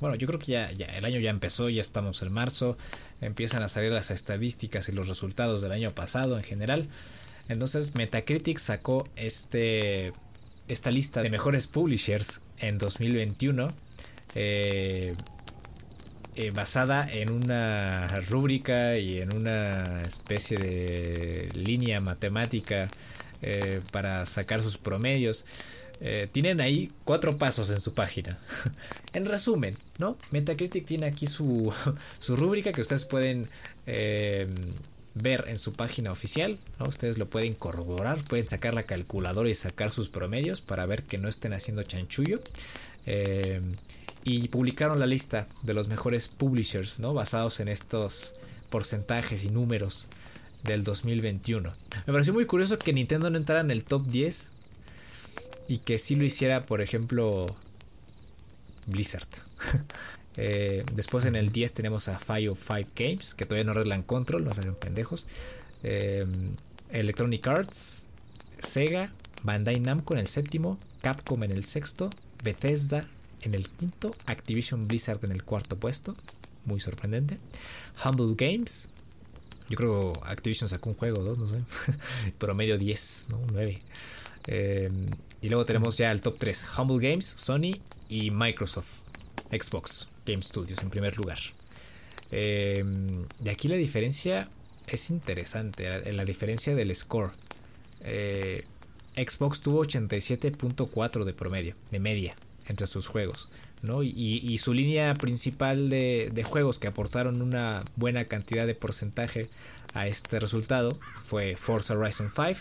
S1: Bueno, yo creo que ya, el año ya empezó, ya estamos en marzo, empiezan a salir las estadísticas y los resultados del año pasado en general. Entonces Metacritic sacó este, esta lista de mejores publishers en 2021. Eh, eh, basada en una rúbrica y en una especie de línea matemática eh, para sacar sus promedios. Tienen ahí cuatro pasos en su página. en resumen, ¿no? Metacritic tiene aquí su, su rúbrica que ustedes pueden ver en su página oficial. ¿no? Ustedes lo pueden corroborar, pueden sacar la calculadora y sacar sus promedios para ver que no estén haciendo chanchullo. Eh, y publicaron la lista de los mejores publishers, ¿no? Basados en estos porcentajes y números del 2021. Me pareció muy curioso que Nintendo no entrara en el top 10 y que si lo hiciera, por ejemplo, Blizzard. Eh, después en el 10 tenemos a Fire 5 Games, que todavía no arreglan control, no salen pendejos. Eh, Electronic Arts, Sega, Bandai Namco en el séptimo, Capcom en el sexto, Bethesda en el quinto, Activision Blizzard en el cuarto puesto, muy sorprendente. Humble Games, yo creo Activision sacó un juego, dos, no sé, promedio 10, ¿no? 9. Eh, y luego tenemos ya el top 3, Humble Games, Sony y Microsoft, Xbox Game Studios en primer lugar. Eh, y aquí la diferencia es interesante, la, diferencia del score. Eh, Xbox tuvo 87.4 de promedio, de media, entre sus juegos. ¿no? Y, su línea principal de, de, juegos que aportaron una buena cantidad de porcentaje a este resultado fue Forza Horizon 5,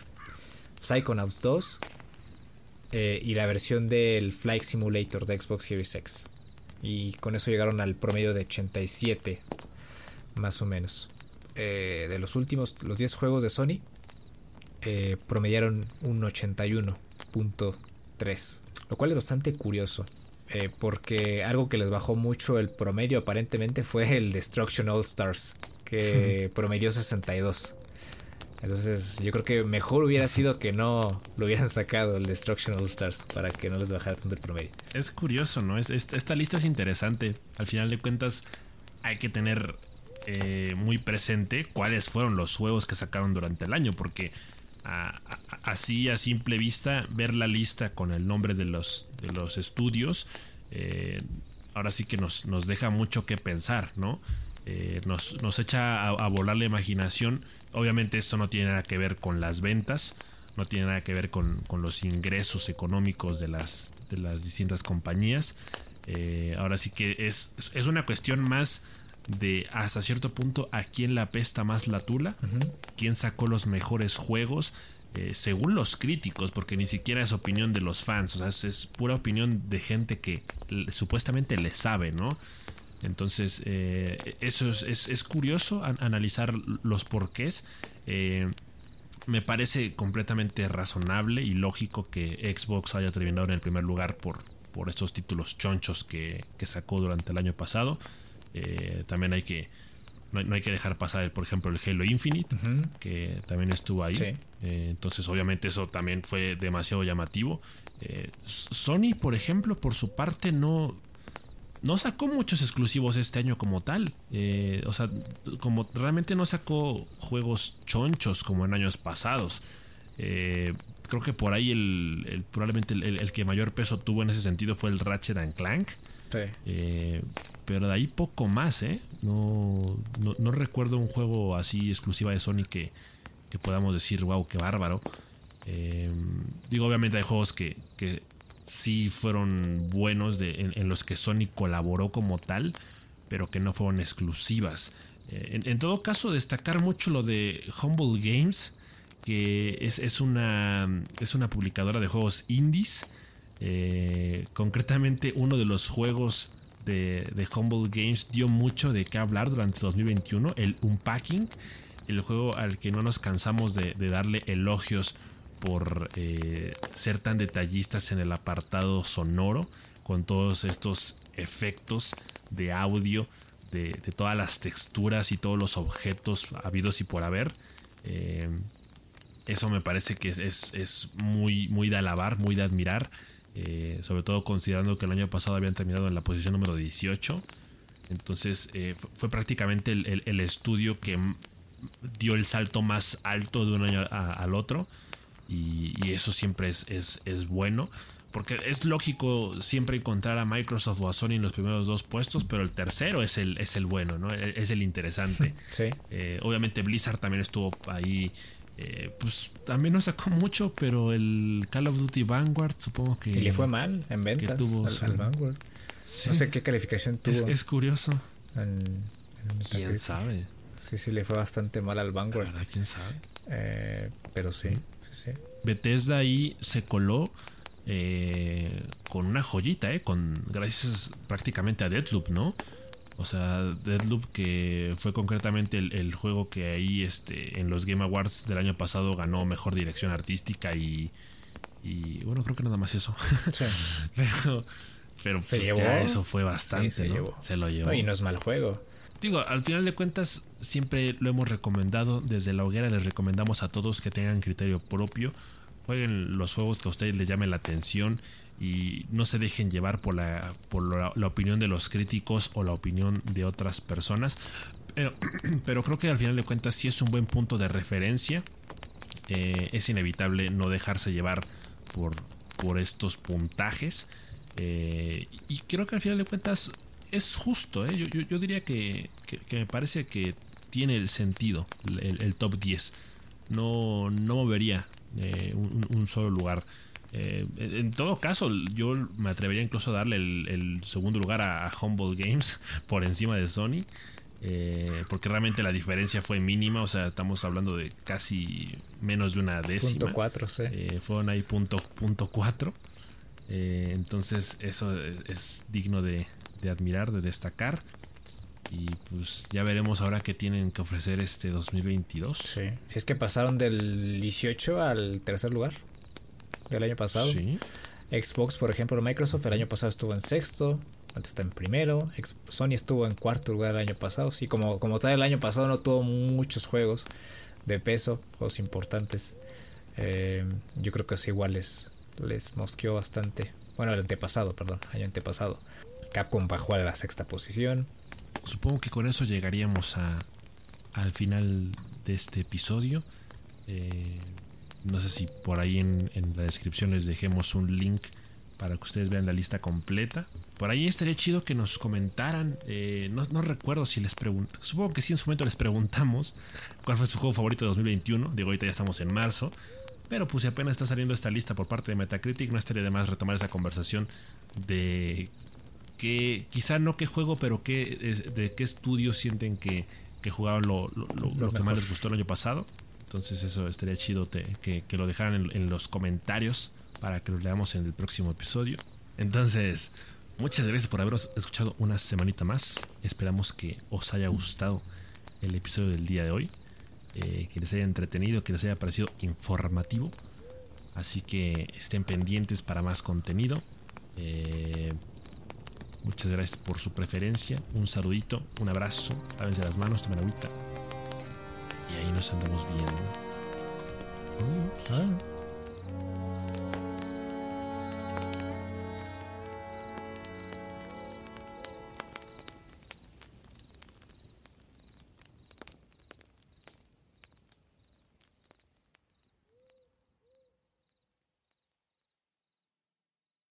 S1: Psychonauts 2, eh, y la versión del Flight Simulator de Xbox Series X. Y con eso llegaron al promedio de 87, más o menos. Eh, de los últimos, los 10 juegos de Sony, eh, promediaron un 81.3, lo cual es bastante curioso. porque algo que les bajó mucho el promedio aparentemente fue el Destruction All Stars, que promedió 62. Entonces, yo creo que mejor hubiera sido que no lo hubieran sacado el Destruction All Stars para que no les bajara tanto el promedio.
S2: Es curioso, ¿no? Es, esta lista es interesante. Al final de cuentas, hay que tener eh, muy presente cuáles fueron los juegos que sacaron durante el año, porque así a simple vista, ver la lista con el nombre de los, de los estudios, eh, ahora sí que nos, nos, deja mucho que pensar, ¿no? Eh, nos, nos, echa a, a volar la imaginación Obviamente esto no tiene nada que ver con las ventas, no tiene nada que ver con, los ingresos económicos de las, de las distintas compañías. Eh, ahora sí que es, es una cuestión más de hasta cierto punto a quién le apesta más la tula, quién sacó los mejores juegos, eh, según los críticos, porque ni siquiera es opinión de los fans, o sea, es, pura opinión de gente que supuestamente le sabe, ¿no? Entonces, eh, eso es, curioso analizar los porqués. Eh, me parece completamente razonable y lógico que Xbox haya terminado en el primer lugar por, por estos títulos chonchos que, sacó durante el año pasado. también hay que no hay, que dejar pasar, por ejemplo, el Halo Infinite, que también estuvo ahí. Eh, entonces, obviamente, eso también fue demasiado llamativo. Eh, Sony, por ejemplo, por su parte, no, no sacó muchos exclusivos este año como tal. Eh, o sea, como realmente no sacó juegos chonchos como en años pasados. creo que por ahí el, probablemente el, que mayor peso tuvo en ese sentido fue el Ratchet and Clank. Sí. Pero de ahí poco más, ¿eh? No, no, recuerdo un juego así exclusiva de Sony que, podamos decir, wow, qué bárbaro. Eh, digo, obviamente hay juegos que, que sí fueron buenos de, en, los que Sony colaboró como tal, pero que no fueron exclusivas. Eh, en, todo caso, destacar mucho lo de Humble Games, que es, una, es una publicadora de juegos indies. Eh, concretamente, uno de los juegos de, Humble Games dio mucho de qué hablar durante 2021, el Unpacking, el juego al que no nos cansamos de, darle elogios por eh, ser tan detallistas en el apartado sonoro, con todos estos efectos de audio, de, todas las texturas y todos los objetos habidos y por haber. Eh, eso me parece que es, muy, muy de alabar, muy de admirar. Eh, sobre todo considerando que el año pasado habían terminado en la posición número 18. Entonces fue prácticamente el, estudio que dio el salto más alto de un año al otro. Y, eso siempre es, es, bueno. Porque es lógico siempre encontrar a Microsoft o a Sony en los primeros dos puestos, pero el tercero es el, es el bueno, ¿no? E, es el interesante. Eh, obviamente Blizzard también estuvo ahí eh, pues también no sacó mucho, pero el Call of Duty Vanguard supongo que...
S1: Y le fue mal en ventas tuvo al, Vanguard. No sé qué calificación tuvo.
S2: Es, curioso. ¿Quién sabe?
S1: Sí, sí, le fue bastante mal al Vanguard.
S2: ¿Quién sabe?
S1: Eh, pero sí, sí, sí.
S2: Bethesda ahí se coló eh, con una joyita, ¿eh? Con, gracias prácticamente a Deadloop, ¿no? O sea, Deadloop, que fue concretamente el, juego que ahí este, en los Game Awards del año pasado ganó mejor dirección artística y. Y bueno, creo que nada más eso. pero pero pues, eso fue bastante. se, se, lo llevó.
S1: y no es mal juego.
S2: Digo, al final de cuentas, siempre lo hemos recomendado. Desde la hoguera les recomendamos a todos que tengan criterio propio. Jueguen los juegos que a ustedes les llamen la atención y no se dejen llevar por la, por la, opinión de los críticos o la opinión de otras personas. Pero, pero, creo que al final de cuentas sí es un buen punto de referencia. Eh, es inevitable no dejarse llevar por, por estos puntajes. Eh, y creo que al final de cuentas es justo. ¿eh? Yo, diría que, me parece que tiene el sentido el, top 10. No, no movería un, solo lugar. Eh, en todo caso, yo me atrevería incluso a darle el, segundo lugar a, Humble Games por encima de Sony. Eh, porque realmente la diferencia fue mínima, o sea, estamos hablando de casi menos de una décima.
S1: Punto 4, sí.
S2: Eh, fueron ahí punto, punto 4. entonces, eso es, digno de, de, admirar, de destacar. Y pues ya veremos ahora qué tienen que ofrecer este 2022.
S1: Sí. Si es que pasaron del 18 al tercer lugar del año pasado. Xbox, por ejemplo, Microsoft el año pasado estuvo en sexto, antes está en primero. Sony estuvo en cuarto lugar el año pasado. Sí, como, como tal, el año pasado no tuvo muchos juegos de peso, juegos importantes. Eh, yo creo que es igual les, les mosqueó bastante. Bueno, el antepasado, perdón, año antepasado. Capcom bajó a la sexta posición.
S2: Supongo que con eso llegaríamos a, al final de este episodio. Eh, no sé si por ahí en, la descripción les dejemos un link para que ustedes vean la lista completa. Por ahí estaría chido que nos comentaran. Eh, no, recuerdo si les pregunto. Supongo que sí en su momento les preguntamos cuál fue su juego favorito de 2021. Digo, ahorita ya estamos en marzo. Pero pues si apenas está saliendo esta lista por parte de Metacritic, no estaría de más retomar esa conversación de que quizá no qué juego, pero qué, de qué estudio sienten que, que jugaron lo, lo, que más les gustó el año pasado. Entonces eso estaría chido que, que, lo dejaran en, en, los comentarios para que los leamos en el próximo episodio. Entonces, muchas gracias por habernos escuchado una semanita más. Esperamos que os haya gustado el episodio del día de hoy. Eh, que les haya entretenido, que les haya parecido informativo. Así que estén pendientes para más contenido. Eh, muchas gracias por su preferencia. Un saludito, un abrazo. Lávense las manos, tomen agüita. Y ahí nos andamos viendo. Adiós.